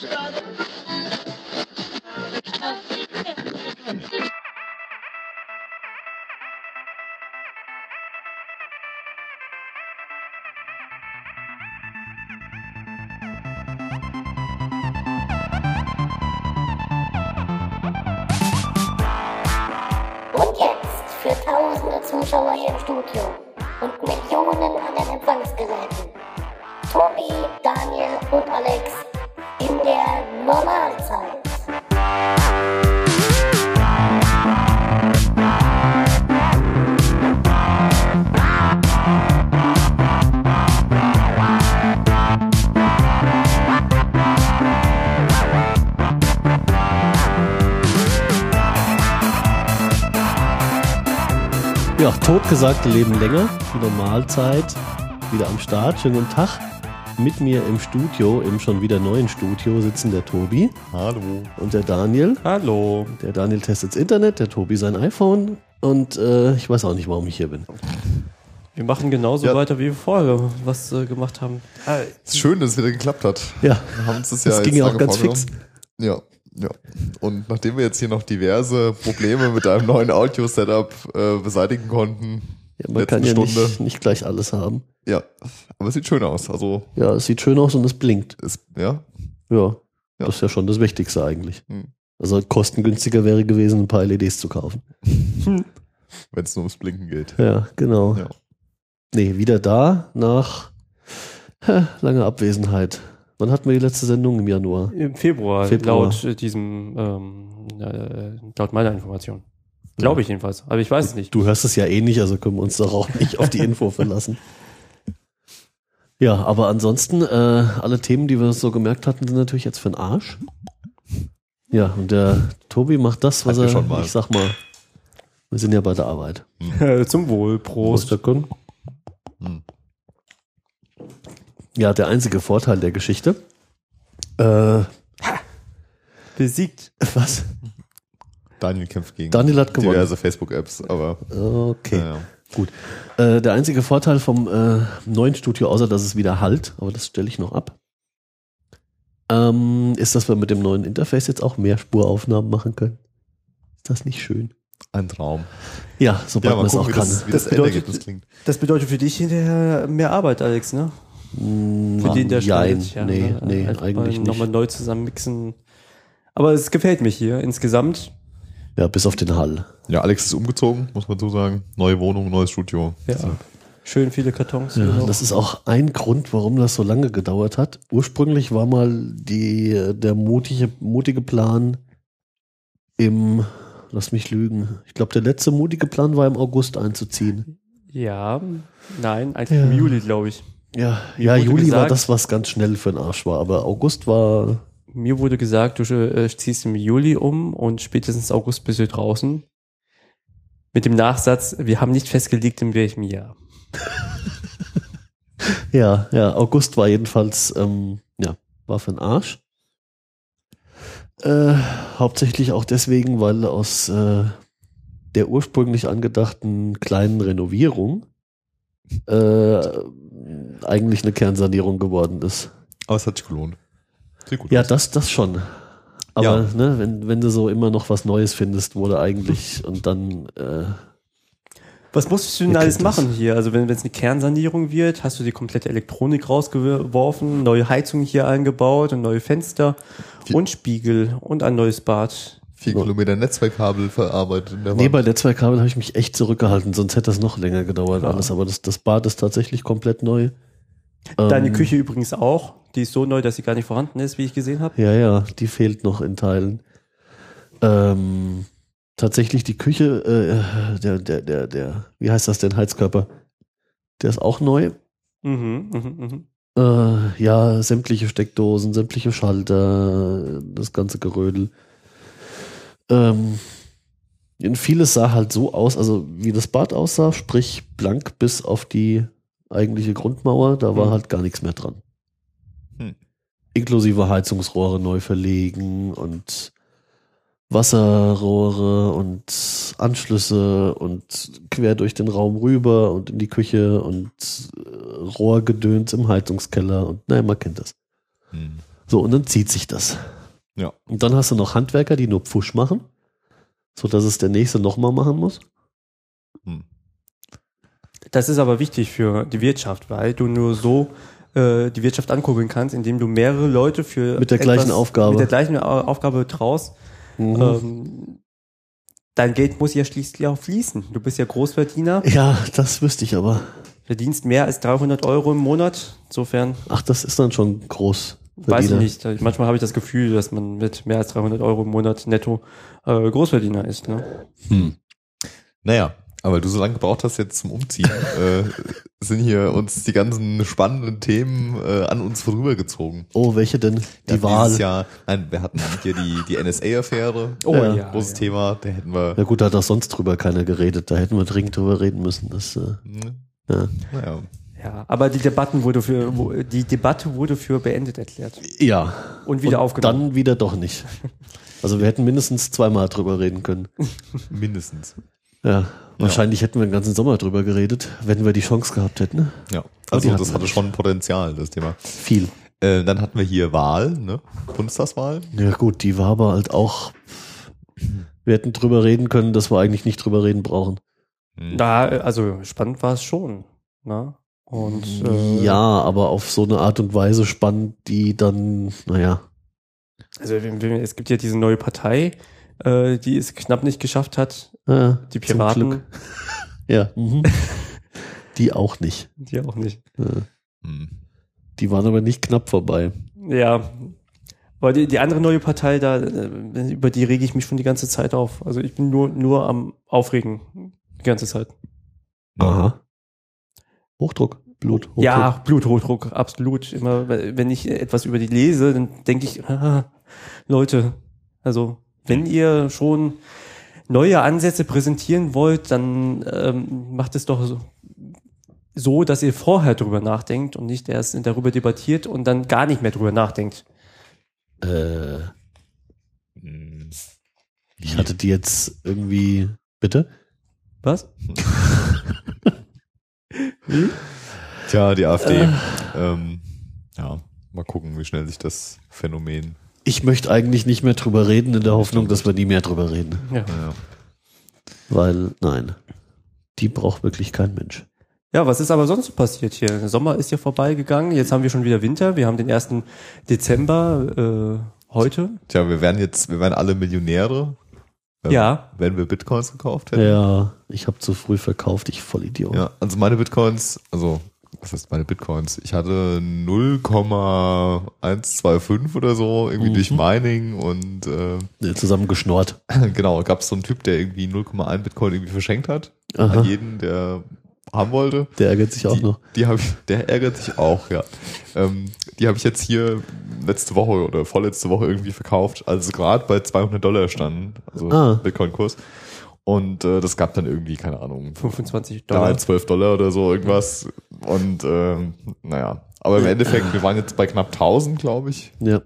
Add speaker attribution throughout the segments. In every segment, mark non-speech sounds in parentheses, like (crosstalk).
Speaker 1: Und jetzt für tausende Zuschauer hier im Studio
Speaker 2: totgesagte leben länger. Wieder Mahlzeit. Wieder am Start. Schönen guten Tag. Mit mir im Studio, im schon wieder neuen Studio, sitzen der Tobi
Speaker 3: Hallo.
Speaker 2: und der Daniel.
Speaker 3: Hallo.
Speaker 2: Der Daniel testet das Internet, der Tobi sein iPhone. Und äh, ich weiß auch nicht, warum ich hier bin.
Speaker 4: Wir machen genauso
Speaker 3: Ja.
Speaker 4: weiter, wie wir vorher was äh, gemacht haben.
Speaker 3: Ist schön, dass es wieder geklappt hat.
Speaker 2: Ja,
Speaker 3: Wir haben uns das ja
Speaker 2: das ging ja auch ganz fix.
Speaker 3: Ja, ja. Und nachdem wir jetzt hier noch diverse Probleme mit einem neuen Audio-Setup äh, beseitigen konnten,
Speaker 2: Ja, man kann ja
Speaker 3: Stunde.
Speaker 2: nicht, nicht gleich alles haben.
Speaker 3: ja, aber es sieht schön aus. Also
Speaker 2: Ja, es sieht schön aus und es blinkt.
Speaker 3: ist, ja,
Speaker 2: Ja,
Speaker 3: Ja.
Speaker 2: das ist ja schon das Wichtigste eigentlich.
Speaker 3: Hm.
Speaker 2: Also kostengünstiger wäre gewesen, ein paar LEDs zu kaufen.
Speaker 3: wenn es nur ums Blinken geht.
Speaker 2: Ja, genau.
Speaker 3: Ja.
Speaker 2: Nee, wieder da nach langer Abwesenheit. Wann hatten wir die letzte Sendung? Im Januar.
Speaker 4: Im Februar,
Speaker 2: Februar.
Speaker 4: laut äh, diesem, ähm, äh, laut meiner Information. Glaube ich jedenfalls. Aber ich weiß es nicht.
Speaker 2: Du hörst es ja eh nicht, also können wir uns doch auch nicht auf die Info verlassen. Ja, aber ansonsten, äh, alle Themen, die wir so gemerkt hatten, sind natürlich jetzt für den Arsch. Ja, und der Tobi macht das, was er,
Speaker 3: schon mal.
Speaker 2: ich sag mal, wir sind ja bei der Arbeit.
Speaker 4: Zum Wohl, Prost.
Speaker 2: Prost.
Speaker 3: Hm.
Speaker 2: Ja, der einzige Vorteil der Geschichte. Äh,
Speaker 4: Besiegt.
Speaker 2: was?
Speaker 3: Daniel kämpft gegen
Speaker 2: Daniel hat gewonnen.
Speaker 3: diverse Facebook-Apps, aber
Speaker 2: Okay,
Speaker 3: ja, ja.
Speaker 2: gut. Äh, der einzige Vorteil vom äh, neuen Studio, außer dass es wieder halt, aber das stelle ich noch ab, ähm, ist, dass wir mit dem neuen Interface jetzt auch mehr Spuraufnahmen machen können. Ist das nicht schön?
Speaker 3: ein Traum.
Speaker 2: Ja, sobald
Speaker 3: Ja,
Speaker 2: man es auch kann.
Speaker 3: das, wie
Speaker 4: Das
Speaker 3: das,
Speaker 4: bedeutet-
Speaker 3: klingt.
Speaker 4: Das bedeutet für dich hinterher mehr Arbeit, Alex, ne? Für den, der
Speaker 2: jein,
Speaker 4: schneidet,
Speaker 2: nee,
Speaker 4: ne?
Speaker 2: nee, eigentlich
Speaker 4: mal Nochmal
Speaker 2: nicht.
Speaker 4: neu zusammenmixen. Aber es gefällt mich hier insgesamt.
Speaker 2: Ja, bis auf den Hall.
Speaker 3: Ja, Alex ist umgezogen, muss man so sagen. Neue Wohnung, neues Studio.
Speaker 4: Ja. Schön viele Kartons.
Speaker 2: Ja, das ist auch ein Grund, warum das so lange gedauert hat. Ursprünglich war mal die, der mutige, mutige Plan im, lass mich lügen, ich glaube, der letzte mutige Plan war im August einzuziehen.
Speaker 4: ja, nein, eigentlich
Speaker 2: Ja.
Speaker 4: im Juli, glaube ich.
Speaker 2: Ja, ja Juli war
Speaker 4: gesagt-
Speaker 2: das, was ganz schnell für den Arsch war, aber August war,
Speaker 4: Mir wurde gesagt, du äh, ziehst im Juli um und spätestens August bist du draußen. Mit dem Nachsatz, wir haben nicht festgelegt, in welchem Jahr. (laughs)
Speaker 2: ja, ja, August war jedenfalls, ähm, ja, war für den Arsch. Äh, hauptsächlich auch deswegen, weil aus äh, der ursprünglich angedachten kleinen Renovierung äh, eigentlich eine Kernsanierung geworden ist.
Speaker 3: Aber es hat sich gelohnt. Sieht gut
Speaker 2: Ja,
Speaker 3: aus.
Speaker 2: das, das schon. Aber
Speaker 3: Ja.
Speaker 2: ne, wenn, wenn du so immer noch was Neues findest, wurde eigentlich und dann äh,
Speaker 4: Was musst du denn alles
Speaker 2: kennt das.
Speaker 4: machen hier? Also wenn es eine Kernsanierung wird, hast du die komplette Elektronik rausgeworfen, neue Heizung hier eingebaut und neue Fenster
Speaker 3: Wie-
Speaker 4: und Spiegel und ein neues Bad.
Speaker 3: Vier Kilometer Netzwerkkabel verarbeitet in der
Speaker 2: Nee,
Speaker 3: Wand.
Speaker 2: bei Netzwerkkabel habe ich mich echt zurückgehalten, sonst hätte das noch länger gedauert
Speaker 4: Ja.
Speaker 2: alles. Aber das, das Bad ist tatsächlich komplett neu.
Speaker 4: Deine
Speaker 2: Ähm,
Speaker 4: Küche übrigens auch. Die ist so neu, dass sie gar nicht vorhanden ist, wie ich gesehen habe.
Speaker 2: Ja, ja, die fehlt noch in Teilen. Ähm, tatsächlich die Küche, äh, der, der, der, der, wie heißt das denn, Heizkörper? Der ist auch neu.
Speaker 4: Mhm, mhm, mhm.
Speaker 2: Äh, ja, sämtliche Steckdosen, sämtliche Schalter, das ganze Gerödel. Ähm, vieles sah halt so aus, also wie das Bad aussah, sprich blank bis auf die eigentliche Grundmauer, da war
Speaker 4: Mhm.
Speaker 2: halt gar nichts mehr dran.
Speaker 3: Hm.
Speaker 2: Inklusive Heizungsrohre neu verlegen und Wasserrohre und Anschlüsse und quer durch den Raum rüber und in die Küche und äh, Rohrgedöns im Heizungskeller und naja, man kennt das.
Speaker 3: Hm.
Speaker 2: So, und dann zieht sich das.
Speaker 3: Ja.
Speaker 2: Und dann hast du noch Handwerker, die nur Pfusch machen, so dass es der nächste nochmal machen muss.
Speaker 3: Hm.
Speaker 4: Das ist aber wichtig für die Wirtschaft, weil du nur so äh, die Wirtschaft ankurbeln kannst, indem du mehrere Leute für
Speaker 2: Mit der gleichen Aufgabe.
Speaker 4: mit der gleichen Au- Aufgabe traust.
Speaker 2: Mhm.
Speaker 4: Ähm, dein Geld muss ja schließlich auch fließen. Du bist ja Großverdiener,
Speaker 2: Ja, das wüsste ich aber.
Speaker 4: verdienst mehr als 300 Euro im Monat. Insofern
Speaker 2: Ach, das ist dann schon groß.
Speaker 4: Weiß ich nicht. Manchmal habe ich das Gefühl, dass man mit mehr als 300 Euro im Monat netto äh, Großverdiener ist. Ne?
Speaker 3: Hm. Naja, aber du so lange gebraucht hast jetzt zum Umziehen, (laughs) äh, sind hier uns die ganzen spannenden Themen äh, an uns vorübergezogen.
Speaker 2: Oh, welche denn? Die
Speaker 3: Wir hatten
Speaker 2: Wahl.
Speaker 3: Jahr, nein, wir hatten hier die, die (laughs) NSA-Affäre.
Speaker 4: Oh
Speaker 2: Ja.
Speaker 4: ja.
Speaker 3: Großes
Speaker 4: ja.
Speaker 3: Thema, da hätten wir.
Speaker 2: Ja gut, da hat auch sonst drüber keiner geredet. Da hätten wir dringend drüber reden müssen. Das, äh,
Speaker 3: Hm,
Speaker 2: ja.
Speaker 3: Naja.
Speaker 4: Ja, aber die Debatten wurde für die Debatte wurde für beendet erklärt
Speaker 2: ja.
Speaker 4: und wieder
Speaker 2: Und
Speaker 4: aufgenommen.
Speaker 2: Dann wieder doch nicht. Also wir hätten mindestens zweimal drüber reden können. (laughs)
Speaker 3: Mindestens.
Speaker 2: Ja. Wahrscheinlich hätten wir den ganzen Sommer drüber geredet, wenn wir die Chance gehabt hätten.
Speaker 3: Ja.
Speaker 2: Aber
Speaker 3: Also das hatte schon Potenzial, das Thema.
Speaker 2: Viel.
Speaker 3: Äh, dann hatten wir hier Wahl, ne? Bundestagswahl.
Speaker 2: Ja gut, die war aber halt auch. Wir hätten drüber reden können, dass wir eigentlich nicht drüber reden brauchen.
Speaker 3: Hm.
Speaker 4: Da, also spannend war es schon. Ne? Und äh,
Speaker 2: ja, aber auf so eine Art und Weise spannend, die dann, naja.
Speaker 4: also es gibt ja diese neue Partei, äh, die es knapp nicht geschafft hat,
Speaker 2: Ja,
Speaker 4: die Piraten. (laughs)
Speaker 2: Ja. Mhm. (laughs) die auch nicht.
Speaker 4: die auch nicht.
Speaker 2: Ja.
Speaker 3: Hm.
Speaker 2: Die waren aber nicht knapp vorbei.
Speaker 4: Ja. Aber die, die andere neue Partei, da, äh, über die rege ich mich schon die ganze Zeit auf. Also ich bin nur, nur am Aufregen die ganze Zeit.
Speaker 2: Aha. Hochdruck, Blut, Hochdruck.
Speaker 4: Ja, Bluthochdruck, absolut. Immer, wenn ich etwas über die lese, dann denke ich, ah, Leute, also wenn ihr schon neue Ansätze präsentieren wollt, dann ähm, macht es doch so, so, dass ihr vorher drüber nachdenkt und nicht erst darüber debattiert und dann gar nicht mehr drüber nachdenkt.
Speaker 2: Äh,
Speaker 3: Hm.
Speaker 2: ich hatte die jetzt irgendwie. Bitte?
Speaker 4: Was? (laughs)
Speaker 3: Tja, die AfD.
Speaker 2: Äh.
Speaker 3: Ähm, ja, mal gucken, wie schnell sich das Phänomen.
Speaker 2: Ich möchte eigentlich nicht mehr drüber reden, in der Hoffnung, dass wir nie mehr drüber reden.
Speaker 4: Ja.
Speaker 3: Naja.
Speaker 2: Weil, nein. Die braucht wirklich kein Mensch.
Speaker 4: ja, was ist aber sonst so passiert hier? Der Sommer ist ja vorbeigegangen, jetzt haben wir schon wieder Winter, wir haben den 1. Dezember äh, heute.
Speaker 3: Tja, wir wären jetzt, wir wären alle Millionäre,
Speaker 4: Ja.
Speaker 3: wenn wir Bitcoins gekauft hätten.
Speaker 2: Ja, ich habe zu früh verkauft, ich Vollidiot.
Speaker 3: Ja, also meine Bitcoins, also was heißt meine Bitcoins? Ich hatte 0,125 oder so irgendwie
Speaker 2: Mhm.
Speaker 3: durch Mining und äh,
Speaker 2: Ja, Zusammen geschnort. (laughs)
Speaker 3: genau, gab es so einen Typ, der irgendwie 0,1 Bitcoin irgendwie verschenkt hat
Speaker 2: Aha.
Speaker 3: an jeden, der haben wollte.
Speaker 2: Der ärgert sich auch
Speaker 3: die,
Speaker 2: noch.
Speaker 3: Die habe ich, der ärgert sich auch, ja. Ähm, die habe ich jetzt hier letzte Woche oder vorletzte Woche irgendwie verkauft, als es gerade bei 200 Dollar standen, also
Speaker 2: Ah.
Speaker 3: Bitcoin-Kurs. Und äh, das gab dann irgendwie, keine Ahnung,
Speaker 4: 25 Dollar.
Speaker 3: 3, 12 Dollar oder so irgendwas. Und ähm, naja, aber im Endeffekt, wir waren jetzt bei knapp 1000, glaube ich.
Speaker 2: Ja.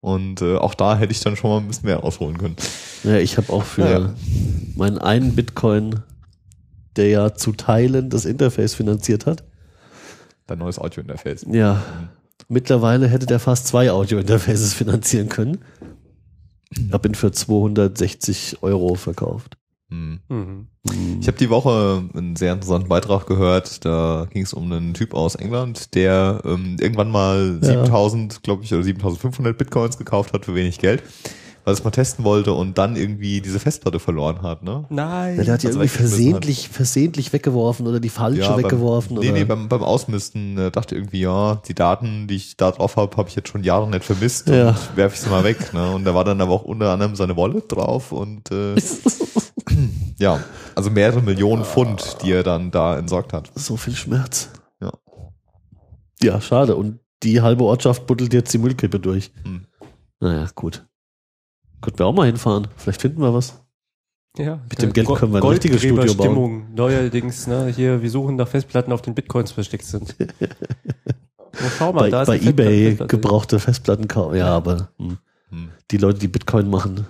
Speaker 3: Und äh, auch da hätte ich dann schon mal ein bisschen mehr ausholen können.
Speaker 2: Ja, ich habe auch für
Speaker 3: Ja.
Speaker 2: meinen einen Bitcoin, der ja zu Teilen das Interface finanziert hat.
Speaker 3: Dein neues Audio-Interface.
Speaker 2: Ja. Mittlerweile hätte der fast zwei Audio-Interfaces finanzieren können. Hab ihn für 260 Euro verkauft.
Speaker 3: Hm.
Speaker 4: Mhm.
Speaker 3: Ich habe die Woche einen sehr interessanten Beitrag gehört. Da ging es um einen Typ aus England, der ähm, irgendwann mal
Speaker 2: Ja.
Speaker 3: 7000, glaube ich, oder 7500 Bitcoins gekauft hat für wenig Geld, weil es mal testen wollte und dann irgendwie diese Festplatte verloren hat. Ne?
Speaker 4: Nein.
Speaker 2: Ja, der hat die
Speaker 3: Also
Speaker 2: irgendwie versehentlich, versehentlich weggeworfen oder die falsche
Speaker 3: beim-
Speaker 2: weggeworfen.
Speaker 3: Nee,
Speaker 2: oder?
Speaker 3: nee, beim, beim Ausmisten äh, dachte irgendwie, ja, die Daten, die ich da drauf habe, habe ich jetzt schon Jahre nicht vermisst
Speaker 2: Ja.
Speaker 3: und werfe ich sie mal weg. Ne? Und da war dann aber auch unter anderem seine Wallet drauf und äh, (laughs) ja, also mehrere Millionen Pfund, die er dann da entsorgt hat.
Speaker 2: so viel Schmerz.
Speaker 3: Ja.
Speaker 2: Ja, schade. Und die halbe Ortschaft buddelt jetzt die Müllkippe durch.
Speaker 3: Hm.
Speaker 2: Naja, gut. Könnten wir auch mal hinfahren. Vielleicht finden wir was.
Speaker 4: Ja,
Speaker 2: Mit dem Geld können wir ein richtiges Studio bauen.
Speaker 4: Stimmung. Neuerdings, ne, hier, wir suchen nach Festplatten, auf den Bitcoins versteckt sind. (laughs) Oh, schau mal,
Speaker 2: bei
Speaker 4: da ist
Speaker 2: bei Ebay
Speaker 4: Festplatte.
Speaker 2: gebrauchte Festplatten kaufen. Ja, aber hm.
Speaker 3: Hm.
Speaker 2: die Leute, die Bitcoin machen,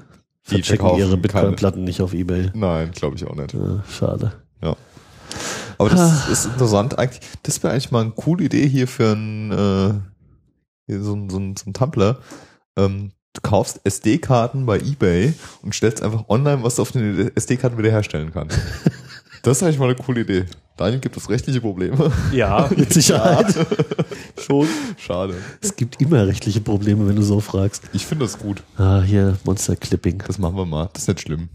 Speaker 3: Die verkaufen
Speaker 2: ihre Bitcoin-Platten nicht auf Ebay.
Speaker 3: Nein, glaube ich auch nicht.
Speaker 2: Ja, schade.
Speaker 3: Aber das ist interessant eigentlich. Das wäre eigentlich mal eine coole Idee hier für ein, äh, hier so ein, so ein, so ein Tumblr. Ähm, du kaufst SD-Karten bei Ebay und stellst einfach online, was du auf den SD-Karten wiederherstellen kannst. (laughs) Das ist eigentlich mal eine coole Idee. Daniel gibt es rechtliche Probleme.
Speaker 4: Ja, (laughs)
Speaker 2: Mit Sicherheit. (laughs)
Speaker 4: schon.
Speaker 3: Schade.
Speaker 2: Es gibt immer rechtliche Probleme, wenn du so fragst.
Speaker 3: Ich finde das gut.
Speaker 2: Ah, hier, Monster Clipping.
Speaker 3: Das machen wir mal. Das ist nicht schlimm.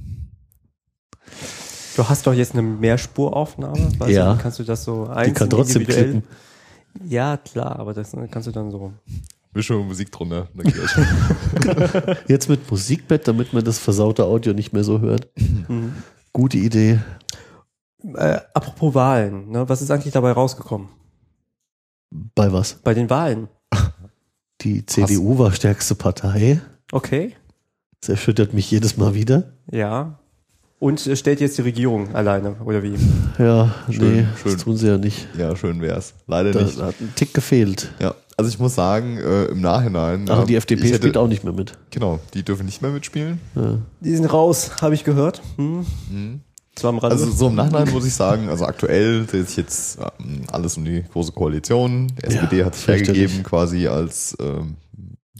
Speaker 4: Du hast doch jetzt eine Mehrspuraufnahme. Weißt
Speaker 2: Ja.
Speaker 4: Du, kannst du das so
Speaker 2: Die
Speaker 4: einzeln
Speaker 2: kann trotzdem klippen.
Speaker 4: Ja, klar, aber das kannst du dann so.
Speaker 3: Mischung und Musik drunter. Schon. (laughs)
Speaker 2: Jetzt mit Musikbett, damit man das versaute Audio nicht mehr so hört.
Speaker 4: Mhm.
Speaker 2: Gute Idee.
Speaker 4: Äh, apropos Wahlen, ne, was ist eigentlich dabei rausgekommen?
Speaker 2: Bei was?
Speaker 4: Bei den Wahlen.
Speaker 2: Die CDU war stärkste Partei.
Speaker 4: Okay.
Speaker 2: Das erschüttert mich jedes Mal wieder.
Speaker 4: Ja. Und stellt jetzt die Regierung alleine, oder wie?
Speaker 2: Ja,
Speaker 3: Schön,
Speaker 2: nee,
Speaker 3: schön.
Speaker 2: das tun sie ja nicht.
Speaker 3: ja, schön wär's. Leider
Speaker 2: Da
Speaker 3: nicht.
Speaker 2: hat ein Tick gefehlt.
Speaker 3: Ja, also ich muss sagen, äh, im Nachhinein.
Speaker 2: Aber
Speaker 3: ähm,
Speaker 2: die FDP
Speaker 3: hätte-
Speaker 2: spielt auch nicht mehr mit.
Speaker 3: Genau, die dürfen nicht mehr mitspielen.
Speaker 2: Ja.
Speaker 4: Die sind raus, habe ich gehört. Hm.
Speaker 3: Mhm.
Speaker 4: Zwar am Rande.
Speaker 3: Also so im Nachhinein muss ich sagen, also aktuell dreht sich jetzt ähm, alles um die große Koalition. Die
Speaker 2: Ja,
Speaker 3: SPD hat sich hergegeben quasi als ähm,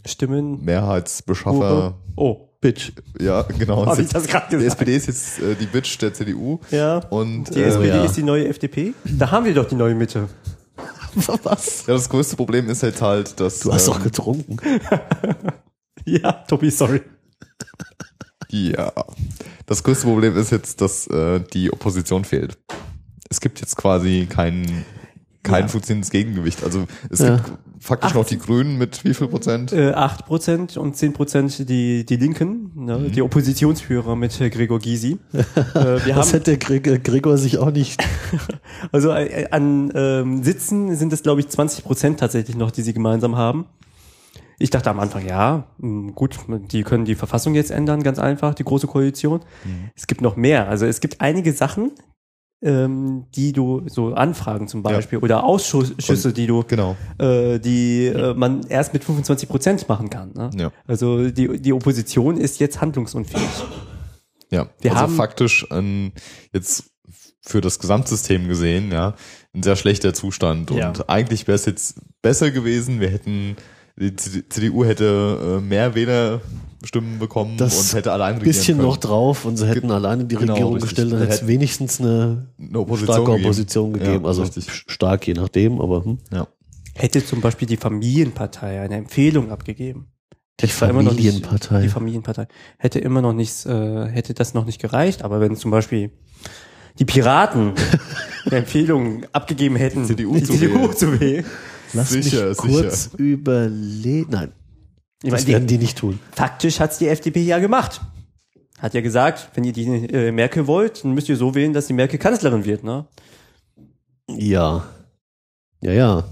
Speaker 4: Stimmen.
Speaker 3: Mehrheitsbeschaffer.
Speaker 4: Oh,
Speaker 2: Bitch.
Speaker 3: Ja, genau.
Speaker 4: habe ich das gerade
Speaker 3: die
Speaker 4: gesagt?
Speaker 3: SPD ist jetzt äh, die Bitch der CDU.
Speaker 4: Ja.
Speaker 3: Und
Speaker 4: Die
Speaker 3: äh,
Speaker 4: SPD
Speaker 2: ja.
Speaker 4: ist die neue FDP. Da haben wir doch die neue Mitte.
Speaker 2: Was?
Speaker 3: ja, das größte Problem ist jetzt halt, dass
Speaker 2: Du hast
Speaker 3: ähm,
Speaker 2: doch getrunken. (laughs)
Speaker 4: Ja, Tobi, sorry.
Speaker 3: Ja. Das größte Problem ist jetzt, dass äh, die Opposition fehlt. Es gibt jetzt quasi kein, kein
Speaker 4: Ja.
Speaker 3: funktionierendes Gegengewicht. Also es
Speaker 2: Ja.
Speaker 3: gibt faktisch noch die Grünen mit wie viel Prozent?
Speaker 4: Äh, 8% und 10% die, die Linken, ne,
Speaker 3: Mhm.
Speaker 4: die Oppositionsführer mit äh, Gregor Gysi. äh, wir (laughs)
Speaker 2: Das
Speaker 4: haben,
Speaker 2: hätte Gregor, Gregor sich auch nicht. (laughs)
Speaker 4: also äh, an ähm, Sitzen sind es, glaube ich, 20% tatsächlich noch, die sie gemeinsam haben. Ich dachte am Anfang, ja, mh, gut, die können die Verfassung jetzt ändern, ganz einfach, die große Koalition.
Speaker 3: Mhm.
Speaker 4: Es gibt noch mehr. Also es gibt einige Sachen, ähm, die du, so Anfragen zum Beispiel, oder Ausschüsse, die du,
Speaker 3: Genau.
Speaker 4: äh, die äh, man erst mit 25 Prozent machen kann. Ne?
Speaker 3: Ja.
Speaker 4: Also die, die Opposition ist jetzt handlungsunfähig.
Speaker 3: Ja.
Speaker 4: Wir
Speaker 3: also
Speaker 4: haben-
Speaker 3: faktisch ein, jetzt für das Gesamtsystem gesehen, ja, ein sehr schlechter Zustand.
Speaker 4: Ja.
Speaker 3: Und eigentlich wäre es jetzt besser gewesen, wir hätten, die CDU hätte äh, mehr Wählerstimmen bekommen
Speaker 2: Das
Speaker 3: und hätte allein regieren
Speaker 2: Bisschen
Speaker 3: können.
Speaker 2: noch drauf und sie hätten alleine die
Speaker 3: Genau,
Speaker 2: Regierung
Speaker 3: richtig.
Speaker 2: gestellt, dann hätte es wenigstens eine,
Speaker 3: eine Opposition
Speaker 2: starke
Speaker 3: gegeben.
Speaker 2: Opposition gegeben.
Speaker 3: Ja,
Speaker 2: also
Speaker 3: richtig.
Speaker 2: stark, je nachdem, aber hm.
Speaker 3: Ja.
Speaker 4: Hätte zum Beispiel die Familienpartei eine Empfehlung abgegeben.
Speaker 2: die
Speaker 4: Hätte immer noch nicht-
Speaker 2: Familienpartei.
Speaker 4: Die Familienpartei hätte immer noch nichts, äh, hätte das noch nicht gereicht. Aber wenn zum Beispiel die Piraten (laughs) eine Empfehlung abgegeben hätten,
Speaker 3: CDU
Speaker 4: die
Speaker 3: zu
Speaker 4: CDU
Speaker 3: wählen.
Speaker 4: zu wählen,
Speaker 2: Lass
Speaker 3: Sicher,
Speaker 2: mich kurz überlegen. Nein,
Speaker 4: ich
Speaker 2: das
Speaker 4: meine,
Speaker 2: werden die nicht tun.
Speaker 4: faktisch hat's die FDP ja gemacht. Hat ja gesagt, wenn ihr die äh, Merkel wollt, dann müsst ihr so wählen, dass die Merkel Kanzlerin wird, ne?
Speaker 2: Ja. Ja, ja.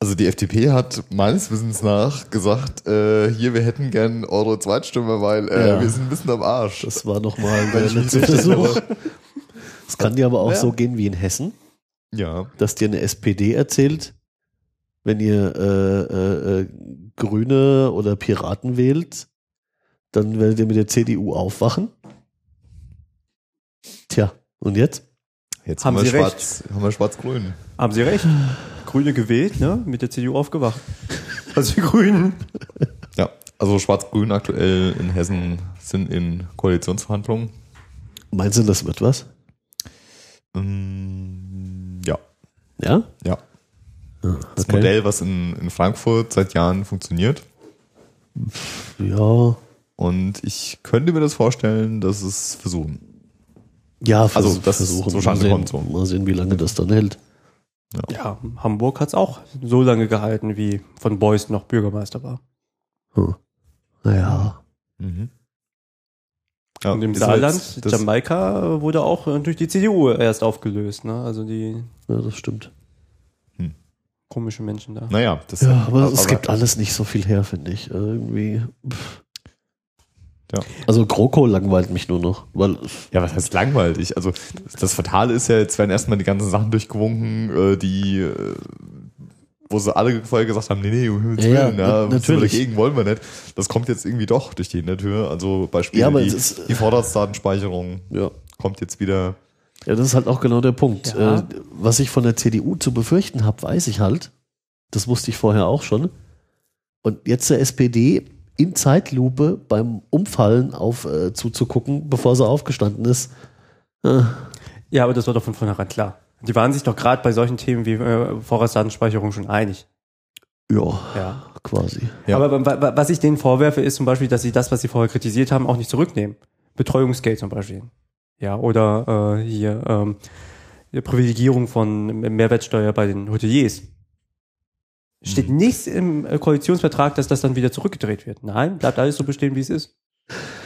Speaker 3: Also die FDP hat meines Wissens nach gesagt, äh, hier, wir hätten gern eure Zweitstimme, weil äh,
Speaker 2: Ja.
Speaker 3: wir sind ein bisschen am Arsch.
Speaker 2: Das war nochmal
Speaker 3: recht
Speaker 2: Versuch. Es kann dir aber auch
Speaker 3: Ja.
Speaker 2: so gehen wie in Hessen,
Speaker 3: Ja.
Speaker 2: dass dir eine SPD erzählt, wenn ihr äh, äh, äh, Grüne oder Piraten wählt, dann werdet ihr mit der CDU aufwachen. Tja, und jetzt?
Speaker 3: Jetzt
Speaker 4: Haben
Speaker 3: haben, wir
Speaker 4: Sie
Speaker 3: schwarz, haben wir schwarz-grün.
Speaker 4: Haben Sie recht. Grüne gewählt, ne? Mit der CDU aufgewacht. Also die Grünen.
Speaker 3: Ja, also schwarz-grün aktuell in Hessen sind in Koalitionsverhandlungen.
Speaker 2: Meinst du, das wird was?
Speaker 3: Mm, ja,
Speaker 2: Ja?
Speaker 3: ja.
Speaker 2: Ah,
Speaker 3: Das
Speaker 2: Okay.
Speaker 3: Modell, was in, in Frankfurt seit Jahren funktioniert.
Speaker 2: Ja.
Speaker 3: Und ich könnte mir das vorstellen, dass es versuchen.
Speaker 2: Ja, vers
Speaker 3: Also, das
Speaker 2: versuchen.
Speaker 3: so Chance kommt
Speaker 2: sehen,
Speaker 3: so.
Speaker 2: mal sehen, wie lange das dann hält.
Speaker 4: Ja, Hamburg hat's auch so lange gehalten, wie von Beuys noch Bürgermeister war.
Speaker 2: Hm. Naja.
Speaker 3: Mhm. Ja,
Speaker 4: Und im Saarland,
Speaker 3: jetzt
Speaker 4: Jamaika, wurde auch äh, durch die CDU erst aufgelöst, ne? Also die
Speaker 2: Ja, das stimmt.
Speaker 4: komischen Menschen da.
Speaker 3: Naja, das
Speaker 2: Ja, aber es gibt alles nicht so viel her, finde ich. Irgendwie. pff.
Speaker 3: Ja.
Speaker 2: Also GroKo langweilt mich nur noch, weil
Speaker 3: Ja, was heißt langweilig? Also das Fatale ist ja, jetzt werden erstmal die ganzen Sachen durchgewunken, äh, die, äh, wo sie alle vorher gesagt haben, nee, nee, um Himmels
Speaker 2: Ja, ja,
Speaker 3: Willen, ja, wir
Speaker 2: natürlich.
Speaker 3: dagegen wollen wir nicht. Das kommt jetzt irgendwie doch durch die Hintertür. Also Beispiel
Speaker 2: Ja,
Speaker 3: die,
Speaker 2: ist-
Speaker 3: die Vorratsdatenspeicherung
Speaker 2: ja.
Speaker 3: kommt jetzt wieder.
Speaker 2: Ja, das ist halt auch genau der Punkt.
Speaker 4: Ja.
Speaker 2: Äh, was ich von der CDU zu befürchten habe, weiß ich halt. Das wusste ich vorher auch schon. Und jetzt der SPD in Zeitlupe beim Umfallen auf äh, zuzugucken, bevor sie aufgestanden ist. Äh,
Speaker 4: Ja, aber das war doch von vornherein klar. Die waren sich doch gerade bei solchen Themen wie äh, Vorratsdatenspeicherung schon einig.
Speaker 2: ja,
Speaker 4: Ja.
Speaker 2: quasi.
Speaker 3: Ja.
Speaker 4: Aber wa- wa- was ich denen vorwerfe, ist zum Beispiel, dass sie das, was sie vorher kritisiert haben, auch nicht zurücknehmen. Betreuungsgeld zum Beispiel. Ja, oder äh, hier ähm, die Privilegierung von Mehrwertsteuer bei den Hoteliers. Steht
Speaker 3: Mhm.
Speaker 4: nichts im äh, Koalitionsvertrag, dass das dann wieder zurückgedreht wird. Nein, bleibt alles so bestehen, wie es ist.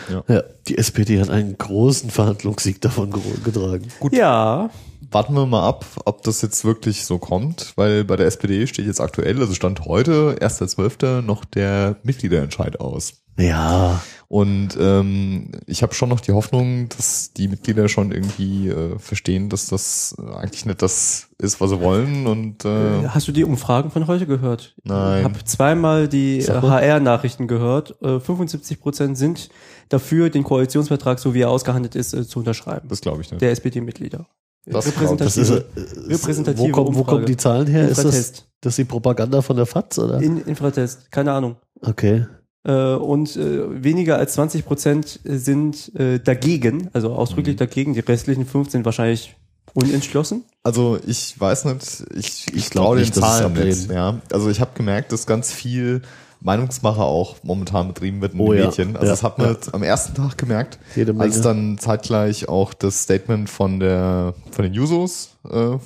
Speaker 2: Ja, die SPD hat einen großen Verhandlungssieg davon ge- getragen.
Speaker 3: Gut.
Speaker 4: Ja,
Speaker 3: Warten wir mal ab, ob das jetzt wirklich so kommt, weil bei der SPD steht jetzt aktuell, also Stand heute, 1.12. noch der Mitgliederentscheid aus.
Speaker 2: Ja,
Speaker 3: Und ähm, ich habe schon noch die Hoffnung, dass die Mitglieder schon irgendwie äh, verstehen, dass das äh, eigentlich nicht das ist, was sie wollen. Und äh,
Speaker 4: hast du die Umfragen von heute gehört?
Speaker 3: Nein.
Speaker 4: Ich habe zweimal die äh. HR-Nachrichten gehört. Äh, 75 Prozent sind dafür, den Koalitionsvertrag, so wie er ausgehandelt ist, äh, zu unterschreiben.
Speaker 3: das glaube ich nicht.
Speaker 4: der SPD-Mitglieder.
Speaker 3: Das
Speaker 2: das ist, äh,
Speaker 4: repräsentative
Speaker 2: wo, kommen, wo kommen die Zahlen her? Ist das,
Speaker 4: Infratest.
Speaker 2: das die Propaganda von der FAZ, oder?
Speaker 4: In, Infratest, keine Ahnung.
Speaker 2: Okay.
Speaker 4: Äh, und äh, weniger als 20 Prozent sind äh, dagegen, also ausdrücklich
Speaker 3: Mhm.
Speaker 4: dagegen. Die restlichen fünf sind wahrscheinlich unentschlossen.
Speaker 3: Also ich weiß nicht, ich, ich,
Speaker 2: Ich glaub
Speaker 3: traue den
Speaker 2: nicht, dass es
Speaker 3: Zahlen nicht. Ja. Also ich habe gemerkt, dass ganz viel Meinungsmache auch momentan betrieben wird in
Speaker 2: Oh
Speaker 3: den
Speaker 2: ja,
Speaker 3: Medien. Also
Speaker 2: ja,
Speaker 3: das hat man
Speaker 2: ja.
Speaker 3: jetzt am ersten Tag gemerkt,
Speaker 2: Jede Menge.
Speaker 3: als dann zeitgleich auch das Statement von der von den Jusos äh,